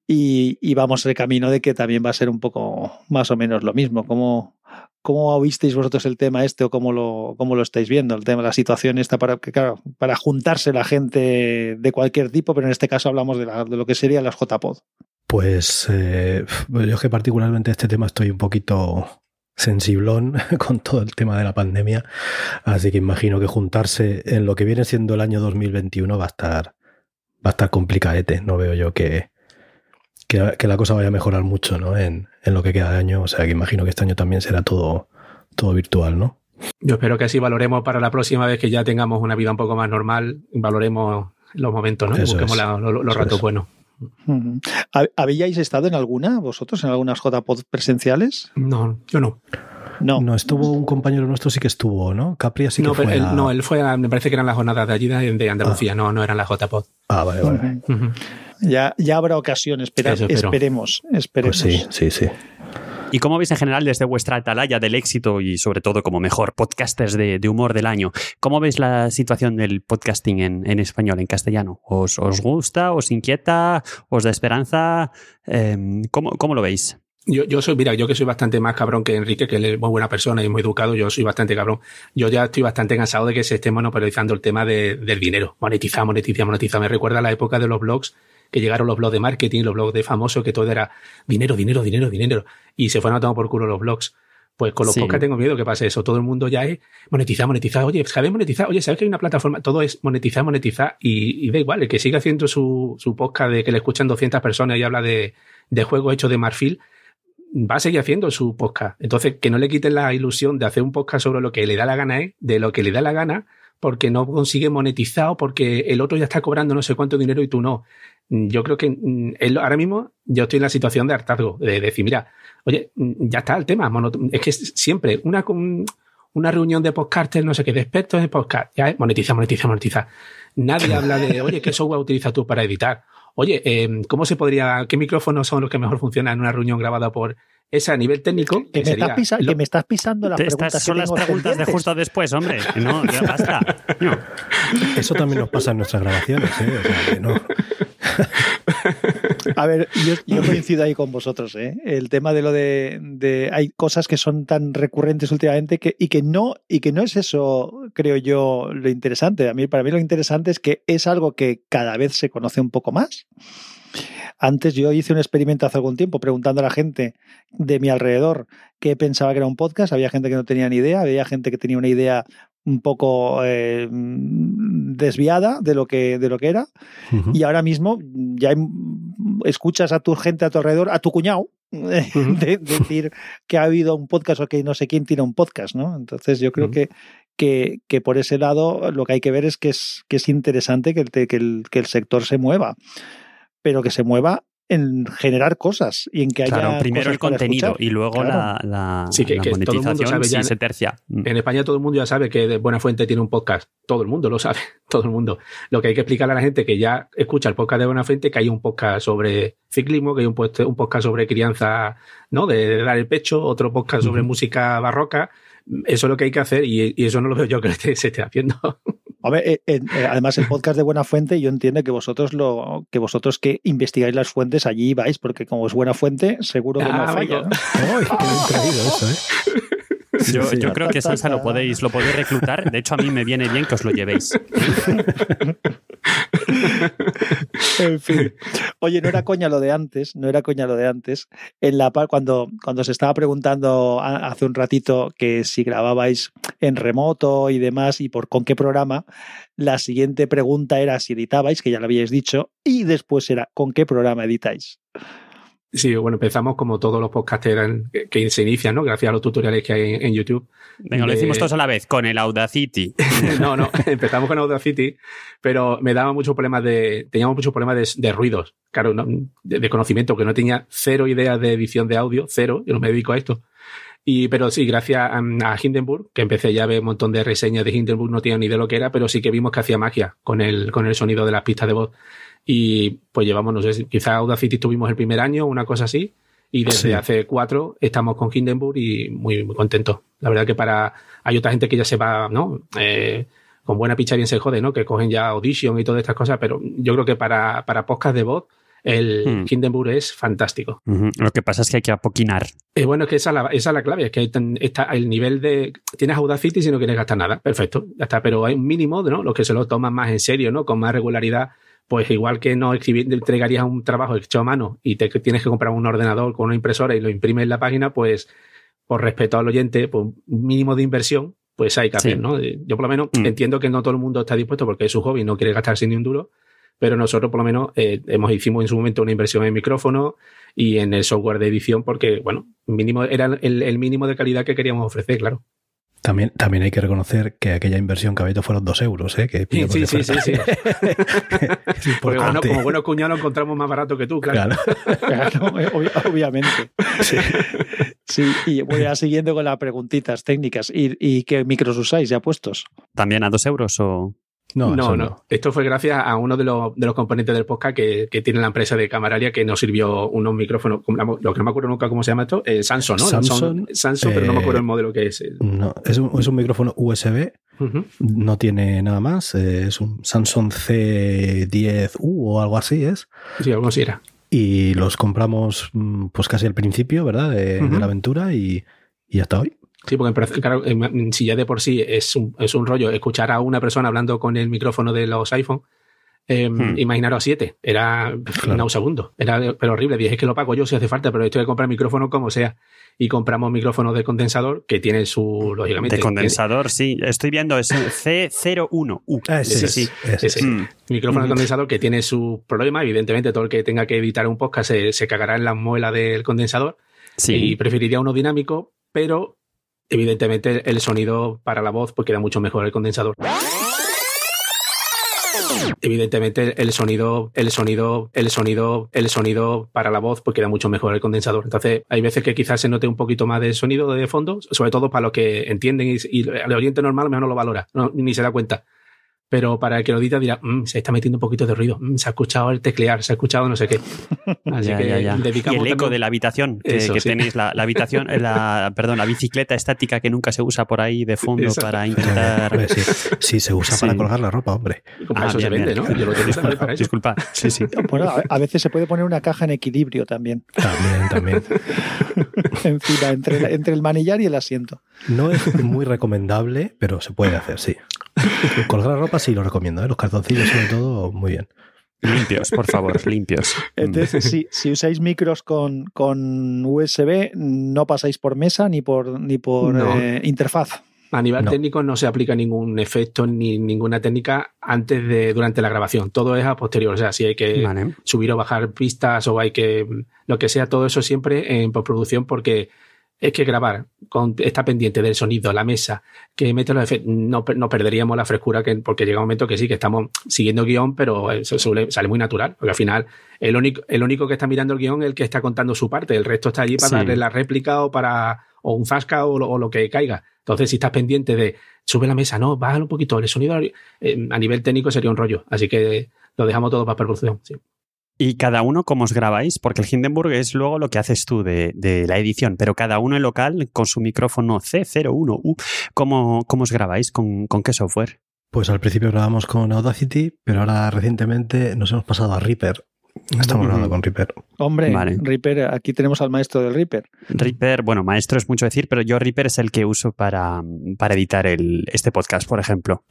Y, vamos de camino de que también va a ser un poco más o menos lo mismo. ¿Cómo, cómo visteis vosotros el tema este o cómo lo, cómo lo estáis viendo? El tema, la situación esta para que, claro, para juntarse la gente de cualquier tipo, pero en este caso hablamos de, la- de lo que serían las JPod. Pues eh, yo es que particularmente este tema estoy un poquito sensiblón con todo el tema de la pandemia, así que imagino que juntarse en lo que viene siendo el año 2021 va a estar va a estar complicadete. No veo yo que, que, que la cosa vaya a mejorar mucho ¿no? en, en lo que queda de año, o sea que imagino que este año también será todo, todo virtual, ¿no? Yo espero que así valoremos para la próxima vez que ya tengamos una vida un poco más normal, valoremos los momentos, ¿no? Eso Busquemos es. la- lo- los Eso ratos es. buenos. Ujú. ¿Hab- ¿Habíais estado en alguna, vosotros, en algunas JPod presenciales? No, yo no. No. No, estuvo un compañero nuestro, sí que estuvo, ¿no? Capri así no, que pero fue. él, a- no, él fue, a- me parece que eran las jornadas de allí de, de Andalucía, no, no eran las JPod. Ah, vale, vale. Ujú. Ujú. Ya, ya habrá ocasión, esperemos, esperemos. Pues sí, sí, sí. ¿Y cómo veis en general desde vuestra atalaya del éxito y sobre todo como mejor podcasters de, de humor del año? ¿Cómo veis la situación del podcasting en, en español, en castellano? ¿Os, os gusta? ¿Os inquieta? ¿Os da esperanza? Em, ¿cómo, ¿Cómo lo veis? Yo, yo soy, mira, yo que soy bastante más cabrón que Enrique, que él es muy buena persona y muy educado, yo soy bastante cabrón. Yo ya estoy bastante cansado de que se esté monopolizando el tema de- del dinero. Monetiza, monetiza, monetiza. Me recuerda a la época de los blogs, que llegaron los blogs de marketing, los blogs de famosos, que todo era dinero, dinero, dinero, dinero. Y se fueron a tomar por culo los blogs. Pues con los Sí. podcasts tengo miedo que pase eso. Todo el mundo ya es monetizar, monetizar. Oye, ¿sabes monetizar? Oye, ¿sabes que hay una plataforma? Todo es monetizar, monetizar. Y, y da igual, el que siga haciendo su, su podcast de que le escuchan 200 personas y habla de, de juegos hechos de marfil, va a seguir haciendo su podcast. Entonces, que no le quiten la ilusión de hacer un podcast sobre lo que le da la gana, ¿eh? de lo que le da la gana, porque no consigue monetizar o porque el otro ya está cobrando no sé cuánto dinero y tú no. Yo creo que mm, ahora mismo yo estoy en la situación de hartazgo, de decir, mira, oye, mm, ya está el tema. Es que siempre una, una reunión de podcasters, no sé qué, de expertos en podcast, ya monetiza, monetiza, monetiza. Nadie habla de, oye, ¿qué software utilizas tú para editar? Oye, em, ¿cómo se podría, qué micrófonos son los que mejor funcionan en una reunión grabada por ese a nivel técnico? Que, me, estás pisando las preguntas. Estas son las preguntas de justo después, hombre. No, ya basta. Eso también nos pasa en nuestras grabaciones, ¿eh? O sea, que no. A ver, yo, coincido ahí con vosotros. ¿eh? El tema de lo de, hay cosas que son tan recurrentes últimamente que, y que no y que no es eso, creo yo, lo interesante. A mí para mí lo interesante es que es algo que cada vez se conoce un poco más. Antes yo hice un experimento hace algún tiempo preguntando a la gente de mi alrededor qué pensaba que era un podcast. Había gente que no tenía ni idea, había gente que tenía una idea un poco eh, desviada de lo que, de lo que era. Y ahora mismo ya escuchas a tu gente a tu alrededor, a tu cuñado, de, decir que ha habido un podcast o que no sé quién tiene un podcast, ¿no? Entonces yo creo que, que, que, por ese lado lo que hay que ver es que es, que es interesante que el, que el, que el sector se mueva, pero que se mueva en generar cosas y en que haya. Claro, primero el contenido y luego la, la, monetización si se tercia. Mm. En España todo el mundo ya sabe que de Buena Fuente tiene un podcast. Todo el mundo lo sabe, todo el mundo. Lo que hay que explicarle a la gente que ya escucha el podcast de Buena Fuente, que hay un podcast sobre ciclismo, que hay un, un podcast sobre crianza, ¿no? De, dar el pecho, otro podcast sobre música barroca. Eso es lo que hay que hacer y, y eso no lo veo yo que se esté haciendo. Eh, eh, además el podcast de Buena Fuente, yo entiendo que vosotros lo que vosotros que investigáis las fuentes allí vais, porque como es buena fuente, seguro que no ah, falla. Yo, creo que Sansa lo podéis, lo podéis reclutar. De hecho, a mí me viene bien que os lo llevéis. en fin. Oye, no era coña lo de antes, no era coña lo de antes. En la cuando, cuando se estaba preguntando hace un ratito que si grababais en remoto y demás y por con qué programa, la siguiente pregunta era si editabais, que ya lo habíais dicho, y después era con qué programa editáis. Sí, bueno, empezamos como todos los podcasters que, se inician, ¿no? Gracias a los tutoriales que hay en, YouTube. Venga, lo decimos todos a la vez, con el Audacity. no, no, empezamos con Audacity, pero me daba muchos problemas de, teníamos muchos problemas de, ruidos, claro, de, conocimiento, que no tenía cero ideas de edición de audio, cero, yo no me dedico a esto. Y, pero sí, gracias a, a, Hindenburg, que empecé ya a ver un montón de reseñas de Hindenburg, no tenía ni idea de lo que era, pero sí que vimos que hacía magia con el, con el sonido de las pistas de voz. Y pues llevamos, no sé, quizá Audacity tuvimos el primer año, una cosa así. Y desde hace cuatro estamos con Hindenburg y muy, muy contentos. La verdad que para, hay otra gente que ya se va, ¿no? Eh, con buena picha bien se jode, ¿no? Que cogen ya Audition y todas estas cosas, pero yo creo que para, para podcast de voz, el hmm. Hindenburg es fantástico. Lo que pasa es que hay que apoquinar. Eh, bueno, es que esa es, la, esa es la clave, es que está el nivel de... Tienes Audacity si no quieres gastar nada, perfecto, ya está, pero hay un mínimo, ¿no? Los que se lo toman más en serio, ¿no? Con más regularidad pues igual que no entregarías un trabajo hecho a mano y te tienes que comprar un ordenador con una impresora y lo imprimes en la página, pues por respeto al oyente, pues un mínimo de inversión, pues hay que hacer, ¿no? Yo por lo menos mm. entiendo que no todo el mundo está dispuesto porque es su hobby, no quiere gastarse ni un duro, pero nosotros por lo menos eh, hemos hicimos en su momento una inversión en micrófono y en el software de edición porque, bueno, mínimo era el mínimo de calidad que queríamos ofrecer, claro. También, también hay que reconocer que aquella inversión que había hecho fueron dos euros, ¿eh? Que sí, sí, sí, sí, Porque como buenos cuñados lo encontramos más barato que tú, claro. Claro, obviamente. Sí. sí. y voy a siguiendo con las preguntitas técnicas. ¿Y, ¿Y qué micros usáis ya puestos? ¿También a dos euros o...? No, no, no, Esto fue gracias a uno de los, de los componentes del podcast que, que, tiene la empresa de Camaralia que nos sirvió unos micrófonos, lo que no me acuerdo nunca cómo se llama esto, eh, Samsung, ¿no? Samsung, Samsung pero no me acuerdo el modelo que es. No, es un, es un micrófono USB, no tiene nada más, eh, es un Samsung C10U o algo así, ¿es? Sí, algo así era. Y los compramos mm, pues casi al principio, ¿verdad? De, de la aventura y, y hasta hoy. Sí, porque claro, si ya de por sí es un, es un rollo escuchar a una persona hablando con el micrófono de los iPhone, Eh, Hmm. Imaginaros 7, era Claro. un segundo, era pero horrible. Dije, es que lo pago yo si hace falta, pero esto de comprar micrófono como sea. Y compramos micrófonos de condensador que tienen su, lógicamente. De condensador, sí. Estoy viendo, es C01U. Ah, ese es, sí, ese ese es. Mm. tiene micrófono de Ujú. condensador que tiene su problema. Evidentemente, todo el que tenga que editar un podcast se, se cagará en la muela del condensador. Sí. Y preferiría uno dinámico, pero evidentemente el sonido para la voz pues queda mucho mejor el condensador. Evidentemente el sonido, el sonido, el sonido, el sonido para la voz pues queda mucho mejor el condensador. Entonces hay veces que quizás se note un poquito más de sonido de fondo, sobre todo para los que entienden y, el oyente normal no lo valora, ni se da cuenta. Pero para el que lo edita dirá, "Mm, se está metiendo un poquito de ruido, mm, se ha escuchado el teclear, se ha escuchado no sé qué. Así Ya, que ya, ya. Y el eco también- de la habitación, que, Eso, que sí. tenéis la, la habitación, eh, la, perdón, la bicicleta estática que nunca se usa por ahí de fondo Exacto. para intentar. sí, sí, se usa para colgar la ropa, hombre. Ah, eso se bien, vende, bien. ¿no? Yo lo para eso. Disculpa, sí, sí. Bueno, a, veces se puede poner una caja en equilibrio también, También, también. encima, entre, la- entre el manillar y el asiento. No es muy recomendable, pero se puede hacer, sí. Colgar la ropa sí lo recomiendo, ¿eh? los cartoncillos sobre todo, muy bien. Limpios, por favor, limpios. Entonces, si, si usáis micros con, con USB, no pasáis por mesa ni por, ni por No. eh, interfaz. A nivel No. técnico no se aplica ningún efecto ni ninguna técnica antes de durante la grabación. Todo es a posterior. O sea, si hay que Vale. subir o bajar pistas o hay que lo que sea, todo eso siempre en postproducción porque es que grabar con está pendiente del sonido, la mesa, que mete los efectos, no, per- no perderíamos la frescura que, porque llega un momento que sí, que estamos siguiendo guion, pero eso sale muy natural, porque al final el único, el único que está mirando el guion es el que está contando su parte, el resto está allí para Sí. darle la réplica o para o un zasca o lo, o lo que caiga. Entonces, si estás pendiente de sube la mesa, no, bájalo un poquito, el sonido eh, a nivel técnico sería un rollo, así que lo dejamos todo para postproducción. Sí. Y cada uno, ¿cómo os grabáis? Porque el Hindenburg es luego lo que haces tú de, la edición, pero cada uno en local con su micrófono C01U, ¿cómo, cómo os grabáis? ¿Con, con qué software? Pues al principio grabamos con Audacity, pero ahora recientemente nos hemos pasado a Reaper. Estamos grabando con Reaper. Hombre, Vale. Reaper, aquí tenemos al maestro del Reaper. Reaper, bueno, maestro es mucho decir, pero yo Reaper es el que uso para, para editar el, este podcast, por ejemplo.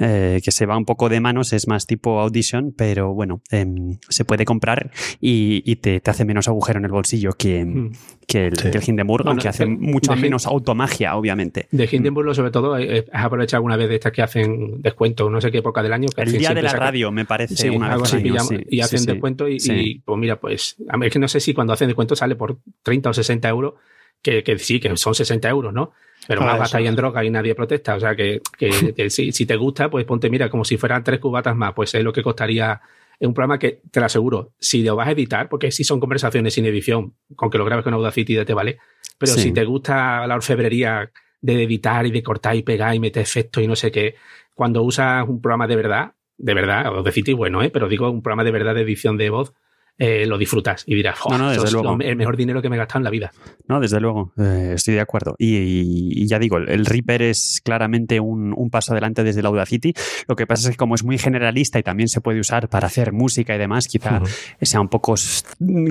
Eh, que se va un poco de manos, es más tipo Audition, pero bueno, em, se puede comprar y, y te, te hace menos agujero en el bolsillo que, Mm. que, el, Sí. que el Hindenburg, Bueno, aunque hace de- mucho de- menos automagia, obviamente. De Hindenburg, sobre todo, eh, has aprovechado alguna vez de estas que hacen descuento, no sé qué época del año. Que El día de la sacan- radio, me parece, Sí, una vez año, pillamos- sí, y hacen sí, sí. Descuento y, Sí. y, pues mira, pues a mí es que no sé si cuando hacen descuento sale por 30 o 60 euros, que, que sí, que son 60 euros, ¿no? Pero más eso. gastáis en droga y nadie protesta. O sea, que, que- que si, si te gusta, pues ponte, mira, como si fueran tres cubatas más, pues es lo que costaría en un programa que, te lo aseguro, si lo vas a editar, porque si son conversaciones sin edición, con que lo grabes con Audacity ya te vale, pero Sí. si te gusta la orfebrería de editar y de cortar y pegar y meter efectos y no sé qué, cuando usas un programa de verdad, de verdad, Audacity bueno, ¿eh? pero digo un programa de verdad de edición de voz, eh, lo disfrutas y dirás, No, no, "Joder, desde luego. lo- el mejor dinero que me he gastado en la vida. No, desde luego, eh, estoy de acuerdo. Y, y- y ya digo, el Reaper es claramente un, un paso adelante desde el Audacity. Lo que pasa es que como es muy generalista y también se puede usar para hacer música y demás, quizá sea un poco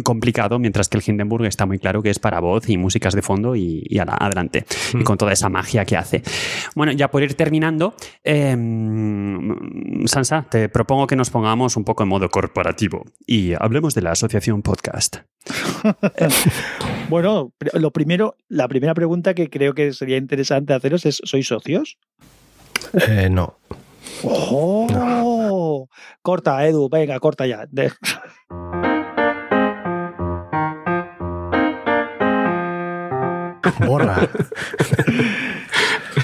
complicado, mientras que el Hindenburg está muy claro que es para voz y músicas de fondo y, adelante. Y con toda esa magia que hace. Bueno, ya por ir terminando, eh, Sansa, te propongo que nos pongamos un poco en modo corporativo y hablemos de la asociación podcast. Bueno, lo primero, la primera pregunta que creo que sería interesante haceros es: ¿sois socios? Eh, no. ¡Oh! Corta, Edu, venga, corta ya. De- Borra.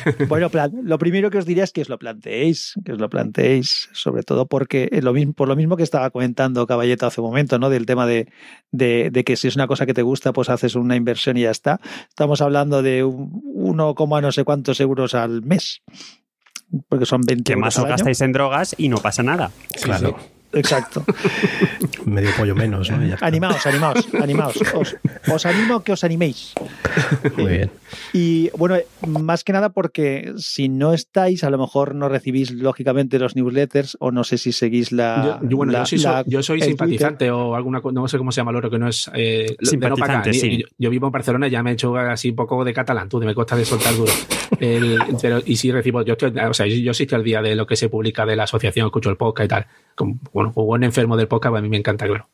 Bueno, plan- lo primero que os diría es que os lo planteéis, que os lo planteéis, sobre todo porque es lo mismo, por lo mismo que estaba comentando Caballeta hace un momento, ¿no? Del tema de, de- de que si es una cosa que te gusta, pues haces una inversión y ya está. Estamos hablando de un 1, no sé cuántos euros al mes. Porque son 20 Que más os gastáis en drogas y no pasa nada. Claro. Exacto. Medio pollo menos, ¿no? Animaos, animaos, animaos. Os, os, animo que os animéis. Muy bien. Y bueno, más que nada porque si no estáis, a lo mejor no recibís lógicamente los newsletters o no sé si seguís la. Yo, bueno, la, yo, soy, yo soy simpatizante o alguna no sé cómo se llama lo que no es. Eh, simpatizante, sí. yo, yo, vivo en Barcelona y ya me he hecho así un poco de catalán, tú, me cuesta de soltar duro. El, pero, y si recibo, yo estoy, o sea, yo, yo estoy al día de lo que se publica de la asociación, escucho el podcast y tal. Como, bueno, como buen enfermo del podcast, a mí me encanta, claro.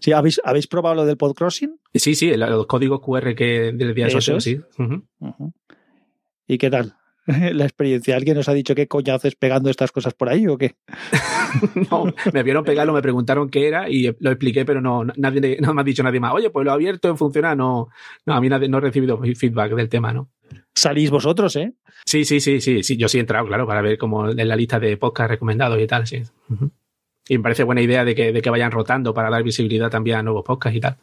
Sí, ¿habéis, ¿habéis probado lo del podcrossing? Sí, sí, el, los códigos QR que del día de es? sí. Uh -huh. Uh -huh. ¿Y qué tal? La experiencia. ¿Alguien nos ha dicho qué coño haces pegando estas cosas por ahí o qué? no, me vieron pegarlo, me preguntaron qué era y lo expliqué, pero no, nadie, no me ha dicho nadie más. Oye, pues lo he abierto en funcionar. No, no, a mí nadie, no he recibido feedback del tema, ¿no? Salís vosotros, ¿eh? Sí, sí, sí, sí, sí. Yo sí he entrado, claro, para ver como en la lista de podcast recomendados y tal, sí. Uh -huh. Y me parece buena idea de que, de que vayan rotando para dar visibilidad también a nuevos podcasts y tal.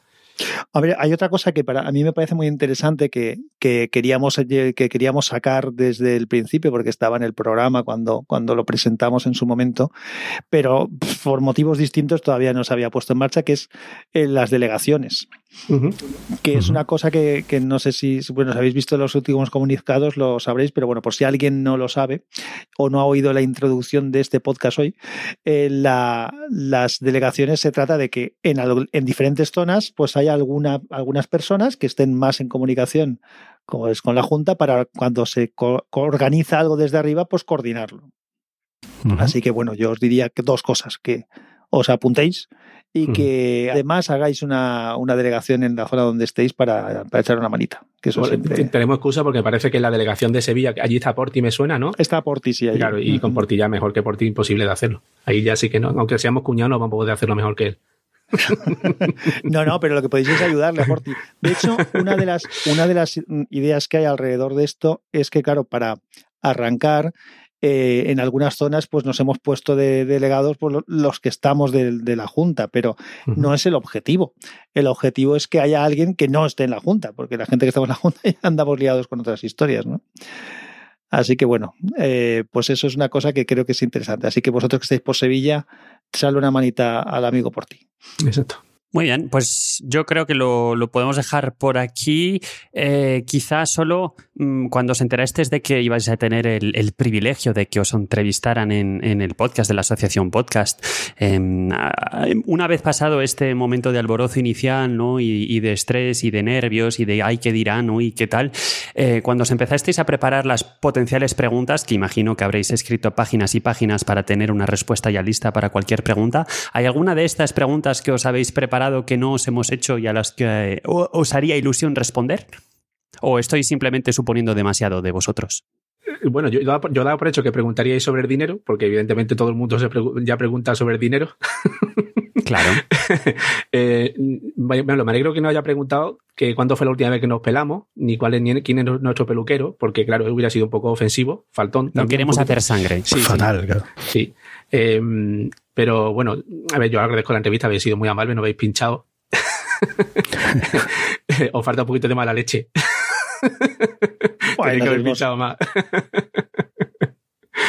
A ver, hay otra cosa que para a mí me parece muy interesante que, que, queríamos, que queríamos sacar desde el principio, porque estaba en el programa cuando, cuando lo presentamos en su momento, pero por motivos distintos todavía no se había puesto en marcha, que es eh, las delegaciones. Uh -huh. Que es una cosa que, que, no sé si, bueno, si habéis visto los últimos comunicados, lo sabréis, pero bueno, por si alguien no lo sabe o no ha oído la introducción de este podcast hoy, eh, la, las delegaciones se trata de que en, en diferentes zonas pues hay alguna, algunas personas que estén más en comunicación es con la Junta para cuando se co organiza algo desde arriba, pues coordinarlo. Uh -huh. Así que bueno, yo os diría que dos cosas, que os apuntéis y que además hagáis una, una, delegación en la zona donde estéis para, para echar una manita. Que eso bueno, siempre... Tenemos excusa porque parece que la delegación de Sevilla, allí está Porti, me suena, ¿no? Está Porti, sí. Allí. Claro, y con Porti ya mejor que Porti, imposible de hacerlo. Ahí ya sí que no, aunque seamos cuñados, no vamos a poder hacerlo mejor que él. no, no, pero lo que podéis es ayudarle a Porti. De hecho, una de, las, una de las ideas que hay alrededor de esto es que, claro, para arrancar eh, en algunas zonas pues nos hemos puesto de delegados por los que estamos de, de la Junta, pero uh -huh. no es el objetivo. El objetivo es que haya alguien que no esté en la Junta, porque la gente que estamos en la Junta ya andamos liados con otras historias, ¿no? Así que bueno, eh, pues eso es una cosa que creo que es interesante. Así que vosotros que estáis por Sevilla, sale una manita al amigo por ti. Exacto. Muy bien, pues yo creo que lo, podemos dejar por aquí. Eh, quizás solo mmm, cuando os enterasteis de que ibais a tener el, privilegio de que os entrevistaran en, el podcast de la Asociación Podcast. Eh, una vez pasado este momento de alborozo inicial ¿no? y, de estrés y de nervios y de ay, qué dirán ¿no? y qué tal, eh, cuando os empezasteis a preparar las potenciales preguntas, que imagino que habréis escrito páginas y páginas para tener una respuesta ya lista para cualquier pregunta, ¿hay alguna de estas preguntas que os habéis preparado? Que no os hemos hecho y a las que os haría ilusión responder? ¿O estoy simplemente suponiendo demasiado de vosotros? Bueno, yo, yo, yo daba por hecho que preguntaríais sobre el dinero, porque evidentemente todo el mundo se pregu ya pregunta sobre el dinero. Claro. eh, bueno, me alegro que no haya preguntado que cuándo fue la última vez que nos pelamos, ni cuál es, ni quién es nuestro peluquero, porque claro, hubiera sido un poco ofensivo, faltón. No queremos hacer sangre. Sí, Fatal, sí. claro. Sí. Eh, pero bueno, a ver, yo agradezco la entrevista, habéis sido muy amable, no habéis pinchado. Os falta un poquito de mala leche. Bueno, que haber pinchado más.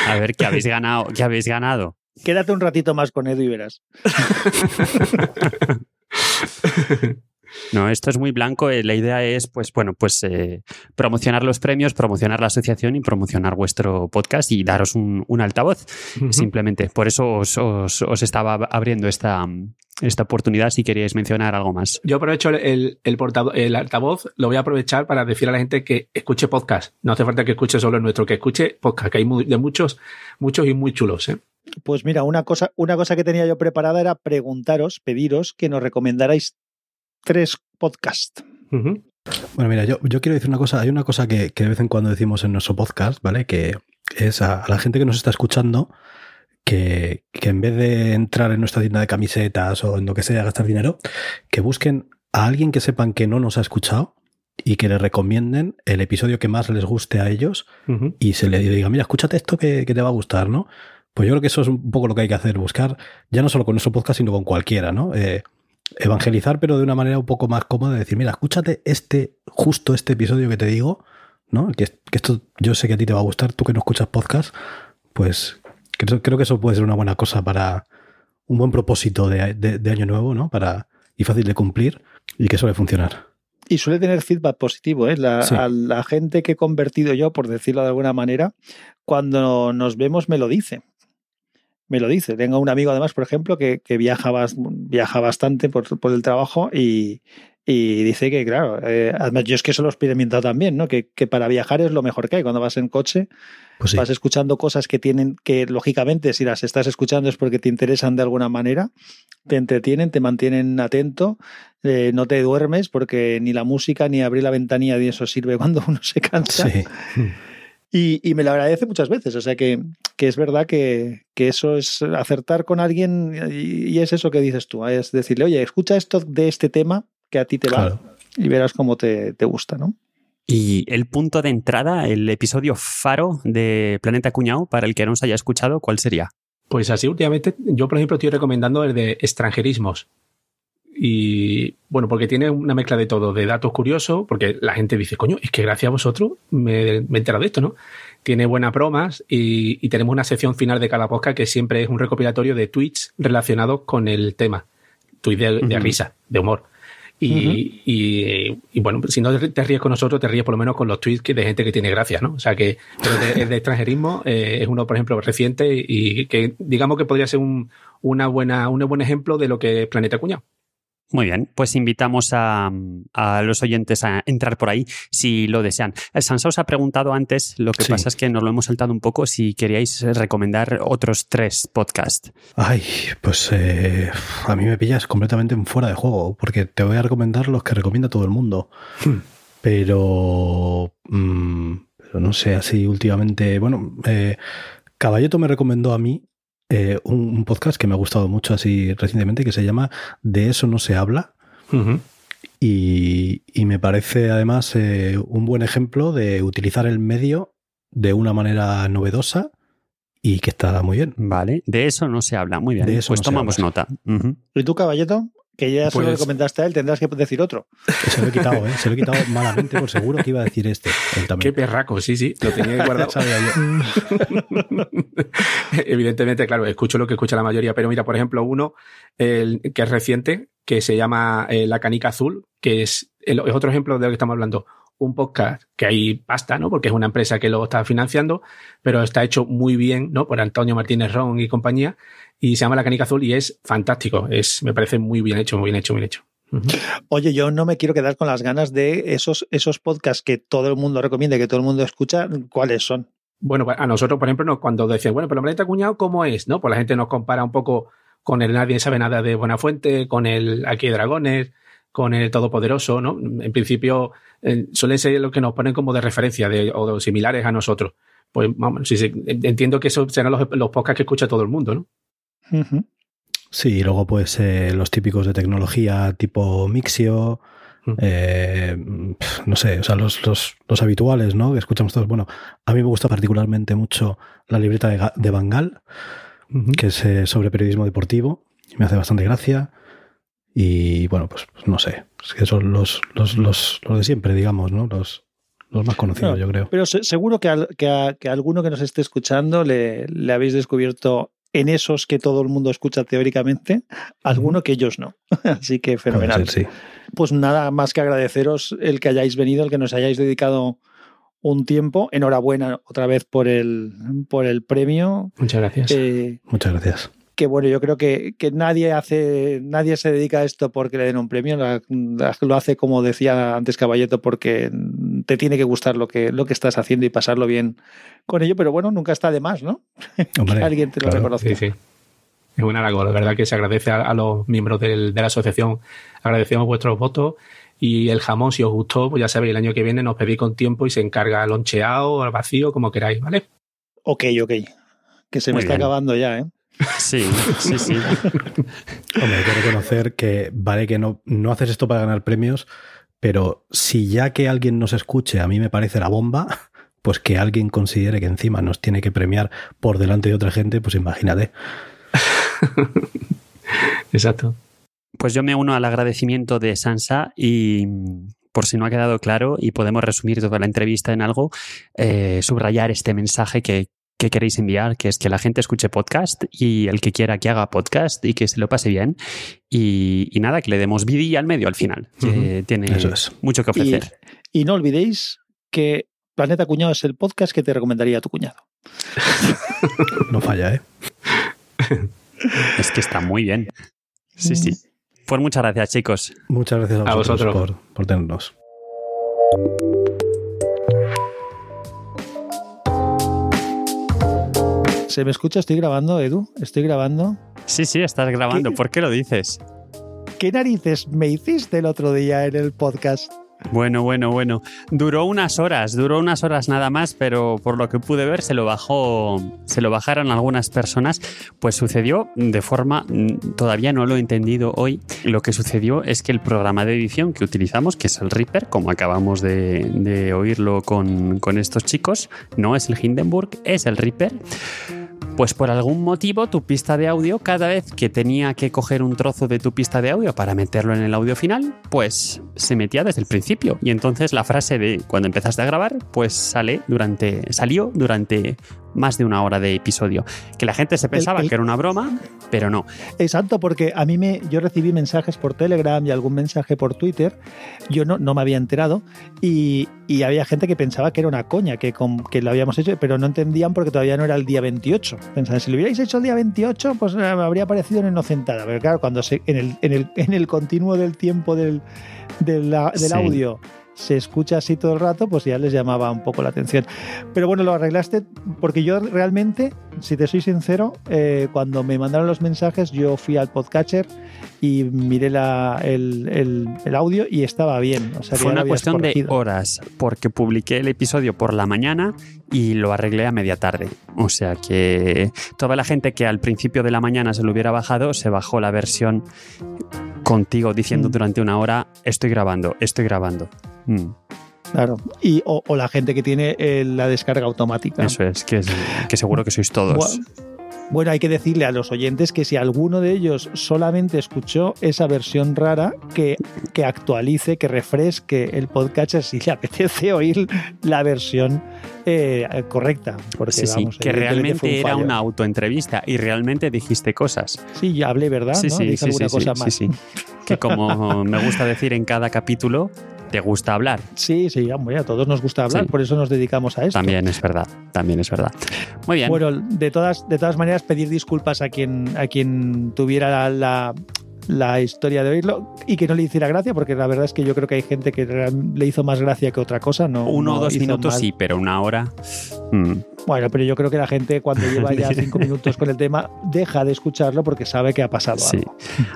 a ver, ¿qué habéis ganado? ¿Qué habéis ganado? Quédate un ratito más con Edu y verás. No, esto es muy blanco. Eh, la idea es, pues, bueno, pues eh, promocionar los premios, promocionar la asociación y promocionar vuestro podcast y daros un, un altavoz. Uh -huh. Simplemente. Por eso os, os, os, estaba abriendo esta, esta oportunidad si queríais mencionar algo más. Yo aprovecho el, el, el, el, altavoz, lo voy a aprovechar para decir a la gente que escuche podcast. No hace falta que escuche solo el nuestro, que escuche podcast, que hay muy, de muchos, muchos y muy chulos. ¿eh? Pues mira, una cosa, una cosa que tenía yo preparada era preguntaros, pediros que nos recomendarais tres podcasts. Uh -huh. Bueno, mira, yo, yo, quiero decir una cosa. Hay una cosa que, que, de vez en cuando decimos en nuestro podcast, ¿vale? Que es a, a la gente que nos está escuchando que, que, en vez de entrar en nuestra tienda de camisetas o en lo que sea, gastar dinero, que busquen a alguien que sepan que no nos ha escuchado y que le recomienden el episodio que más les guste a ellos uh -huh. y se le diga, mira, escúchate esto que, que te va a gustar, ¿no? Pues yo creo que eso es un poco lo que hay que hacer, buscar ya no solo con nuestro podcast, sino con cualquiera, ¿no? Eh, evangelizar, pero de una manera un poco más cómoda, decir, mira, escúchate este, justo este episodio que te digo, ¿no? Que, que esto yo sé que a ti te va a gustar, tú que no escuchas podcast, pues creo, creo, que eso puede ser una buena cosa para, un buen propósito de, de, año nuevo, ¿no? Para, y fácil de cumplir y que suele funcionar. Y suele tener feedback positivo, ¿eh? La, A la gente que he convertido yo, por decirlo de alguna manera, cuando nos vemos me lo dice. Me lo dice. Tengo un amigo, además, por ejemplo, que, que viaja, viaja bastante por, por el trabajo y, y dice que, claro, eh, además yo es que eso lo he experimentado también, ¿no? Que, que, para viajar es lo mejor que hay. Cuando vas en coche, pues vas escuchando cosas que tienen, que lógicamente si las estás escuchando es porque te interesan de alguna manera, te entretienen, te mantienen atento, eh, no te duermes porque ni la música ni abrir la ventanilla ni eso sirve cuando uno se cansa. Sí. Y, y, me lo agradece muchas veces. O sea que, que es verdad que, que, eso es acertar con alguien y, y, es eso que dices tú. Es decirle, oye, escucha esto de este tema que a ti te va y verás cómo te, te gusta, ¿no? Y el punto de entrada, el episodio faro de Planeta Cuñado, para el que no se haya escuchado, ¿cuál sería? Pues así, últimamente, yo por ejemplo estoy recomendando el de extranjerismos. Y bueno, porque tiene una mezcla de todo, de datos curiosos, porque la gente dice, coño, es que gracias a vosotros me, me he enterado de esto, ¿no? Tiene buenas bromas y, y, tenemos una sección final de cada podcast que siempre es un recopilatorio de tweets relacionados con el tema. Tweets de, de risa, de humor. Y, y, bueno, si no te ríes con nosotros, te ríes por lo menos con los tweets de gente que tiene gracia, ¿no? O sea que el de, extranjerismo eh, es uno, por ejemplo, reciente y que digamos que podría ser un, una buena, un buen ejemplo de lo que es Planeta Cuñado. Muy bien, pues invitamos a, los oyentes a entrar por ahí si lo desean. Sansa os ha preguntado antes, lo que pasa es que nos lo hemos saltado un poco, si queríais recomendar otros tres podcasts. Ay, pues eh, a mí me pillas completamente fuera de juego, porque te voy a recomendar los que recomienda todo el mundo. Hmm. Pero, mm, pero no sé, así últimamente, bueno, eh, Caballeto me recomendó a mí eh, un, podcast que me ha gustado mucho así recientemente que se llama De eso no se habla. y, me parece además eh, un buen ejemplo de utilizar el medio de una manera novedosa y que está muy bien. Vale, de eso no se habla. Muy bien. De eso pues tomamos nota. ¿Y tú, caballeto? Que ya se lo pues- comentaste a él, tendrás que decir otro. Se lo he quitado, ¿eh? Se lo he quitado malamente, por seguro que iba a decir este. Qué perraco, sí, sí, lo tenía guardado. Evidentemente, claro, escucho lo que escucha la mayoría, pero mira, por ejemplo, uno el, que es reciente, que se llama eh, La Canica Azul, que es, es otro ejemplo de lo que estamos hablando un podcast que hay pasta, ¿no? Porque es una empresa que lo está financiando, pero está hecho muy bien, ¿no? Por Antonio Martínez Ron y compañía y se llama La Canica Azul y es fantástico. Es, me parece muy bien hecho, muy bien hecho, muy bien hecho. Oye, yo no me quiero quedar con las ganas de esos, esos podcasts que todo el mundo recomienda, que todo el mundo escucha, ¿cuáles son? Bueno, a nosotros, por ejemplo, cuando decían, bueno, pero Planeta Cuñado, ¿cómo es? ¿No? Pues la gente nos compara un poco con el Nadie sabe nada de Buena Fuente, con el Aquí hay Dragones, con el Todopoderoso, ¿no? En principio, eh, suelen ser los que nos ponen como de referencia de, o similares a nosotros. Pues vamos, entiendo que esos serán los, los podcasts que escucha todo el mundo, ¿no? Sí, y luego pues eh, los típicos de tecnología tipo Mixio, eh, no sé, o sea, los, los, los, habituales, ¿no? Que escuchamos todos. Bueno, a mí me gusta particularmente mucho la libreta de, de Bangal, que es eh, sobre periodismo deportivo, y me hace bastante gracia. Y bueno, pues, pues no sé, es que son los, los, los, los de siempre, digamos, ¿no? Los, los más conocidos, yo creo. Pero seguro que, a, que, a, que alguno que nos esté escuchando le, le habéis descubierto en esos que todo el mundo escucha teóricamente, alguno que ellos no. Así que fenomenal. Pues nada más que agradeceros el que hayáis venido, el que nos hayáis dedicado un tiempo. Enhorabuena otra vez por el, por el premio. Muchas gracias. Eh, Muchas gracias que bueno, yo creo que, que, nadie hace, nadie se dedica a esto porque le den un premio, lo hace como decía antes Caballeto, porque te tiene que gustar lo que, lo que estás haciendo y pasarlo bien con ello, pero bueno, nunca está de más, ¿no? que alguien te lo reconozca. Sí, sí. Es un halago, la verdad que se agradece a, los miembros del, de la asociación, agradecemos vuestros votos y el jamón, si os gustó, pues ya sabéis, el año que viene nos pedís con tiempo y se encarga loncheado, al vacío, como queráis, ¿vale? Ok, ok. Que se me está acabando ya, ¿eh? Sí, sí, sí. Hombre, hay que reconocer que vale que no, no haces esto para ganar premios, pero si ya que alguien nos escuche a mí me parece la bomba, pues que alguien considere que encima nos tiene que premiar por delante de otra gente, pues imagínate. Exacto. Pues yo me uno al agradecimiento de Sansa y por si no ha quedado claro y podemos resumir toda la entrevista en algo, eh, subrayar este mensaje que que queréis enviar, que es que la gente escuche podcast y el que quiera que haga podcast y que se lo pase bien. Y, nada, que le demos vida al medio al final. tiene mucho que ofrecer. Y, no olvidéis que Planeta Cuñado es el podcast que te recomendaría a tu cuñado. no falla, ¿eh? es que está muy bien. Sí, sí. Pues muchas gracias, chicos. Muchas gracias a, vosotros, Por, por tenernos. ¿Se me escucha? Estoy grabando, Edu. Estoy grabando. Sí, sí, estás grabando. ¿Por qué lo dices? ¿Qué narices me hiciste el otro día en el podcast? Bueno, bueno, bueno. Duró unas horas, duró unas horas nada más, pero por lo que pude ver se lo bajó, se lo bajaron algunas personas. Pues sucedió de forma, mm, todavía no lo he entendido hoy. Lo que sucedió es que el programa de edición que utilizamos, que es el Reaper, como acabamos de, de oírlo con, con estos chicos, no es el Hindenburg, es el Reaper pues por algún motivo tu pista de audio, cada vez que tenía que coger un trozo de tu pista de audio para meterlo en el audio final, pues se metía desde el principio. Y entonces la frase de cuando empezaste a grabar, pues sale durante, salió durante más de una hora de episodio. Que la gente se pensaba que era una broma, pero no. Exacto, porque a mí me, yo recibí mensajes por Telegram y algún mensaje por Twitter, yo no, no me había enterado, y, había gente que pensaba que era una coña, que, que lo habíamos hecho, pero no entendían porque todavía no era el día 28. Pensaban, si lo hubierais hecho el día 28, pues me habría parecido una inocentada. Pero claro, cuando se, en, el, en, el, en el continuo del tiempo del, del, audio se escucha así todo el rato, pues ya les llamaba un poco la atención. Pero bueno, lo arreglaste porque yo realmente, si te soy sincero, eh, cuando me mandaron los mensajes, yo fui al podcatcher y miré la, el, audio y estaba bien. Fue una cuestión de horas, porque publiqué el episodio por la mañana y lo arreglé a media tarde. O sea que toda la gente que al principio de la mañana se lo hubiera bajado, se bajó la versión contigo diciendo mm. durante una hora, estoy grabando, estoy grabando. Mm. Claro. Y, o, la gente que tiene eh, la descarga automática. Eso es, que, que seguro que sois todos. Bueno, hay que decirle a los oyentes que si alguno de ellos solamente escuchó esa versión rara, que, que actualice, que refresque el podcast si le apetece oír la versión eh, correcta. Porque, sí, que realmente era una autoentrevista y realmente dijiste cosas. Sí, ya hablé, ¿verdad? Sí, sí, sí, sí, sí, Que como me gusta decir en cada capítulo, te gusta hablar. Sí, sí, a todos nos gusta hablar, por eso nos dedicamos a esto. También es verdad, también es verdad. Muy bien. Bueno, de todas, de todas maneras, pedir disculpas a quien, a quien tuviera la, la historia de oírlo y que no le hiciera gracia, porque la verdad es que yo creo que hay gente que le hizo más gracia que otra cosa. No, Uno o dos minutos sí, pero una hora. Mm. Bueno, pero yo creo que la gente cuando lleva ya cinco minutos con el tema deja de escucharlo porque sabe que ha pasado sí.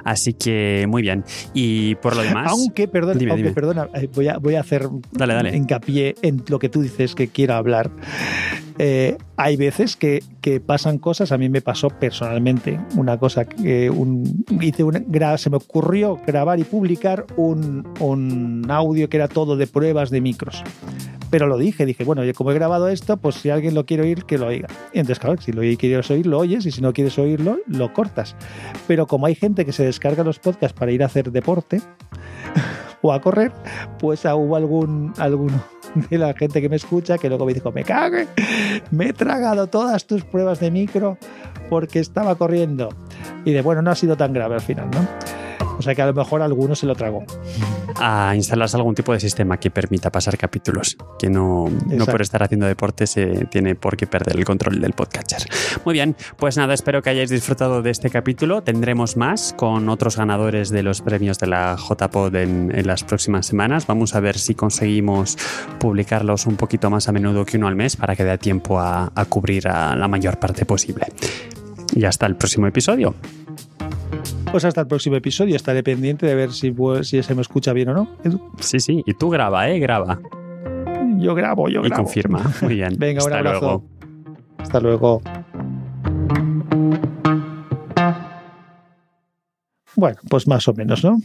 Así que muy bien. Y por lo demás. Aunque, perdón, aunque, perdona, eh, voy a, voy a hacer dale, dale. hincapié en lo que tú dices que quiero hablar. Eh, hay veces que, que, pasan cosas, a mí me pasó personalmente una cosa que un, hice se me ocurrió grabar y publicar un, un audio que era todo de pruebas de micros pero lo dije, dije, bueno, como he grabado esto, pues si alguien lo quiere oír, que lo oiga. Y entonces, claro, si lo quieres oír, lo oyes, y si no quieres oírlo, lo cortas. Pero como hay gente que se descarga los podcasts para ir a hacer deporte o a correr, pues hubo algún, alguno de la gente que me escucha que luego me dijo, me cague, me he tragado todas tus pruebas de micro porque estaba corriendo. Y de, bueno, no ha sido tan grave al final, ¿no? O sea que a lo mejor alguno se lo tragó. A instalarse algún tipo de sistema que permita pasar capítulos, que no, no por estar haciendo deporte se tiene por qué perder el control del podcatcher. Muy bien, pues nada, espero que hayáis disfrutado de este capítulo. Tendremos más con otros ganadores de los premios de la JPod en, en las próximas semanas. Vamos a ver si conseguimos publicarlos un poquito más a menudo que uno al mes para que dé tiempo a, a cubrir a la mayor parte posible. Y hasta el próximo episodio. Pues hasta el próximo episodio. Estaré pendiente de ver si, si se me escucha bien o no. Sí, sí. Y tú graba, ¿eh? Graba. Yo grabo, yo grabo. Y confirma. Muy bien. Venga, un abrazo. Luego. Hasta luego. Bueno, pues más o menos, ¿no?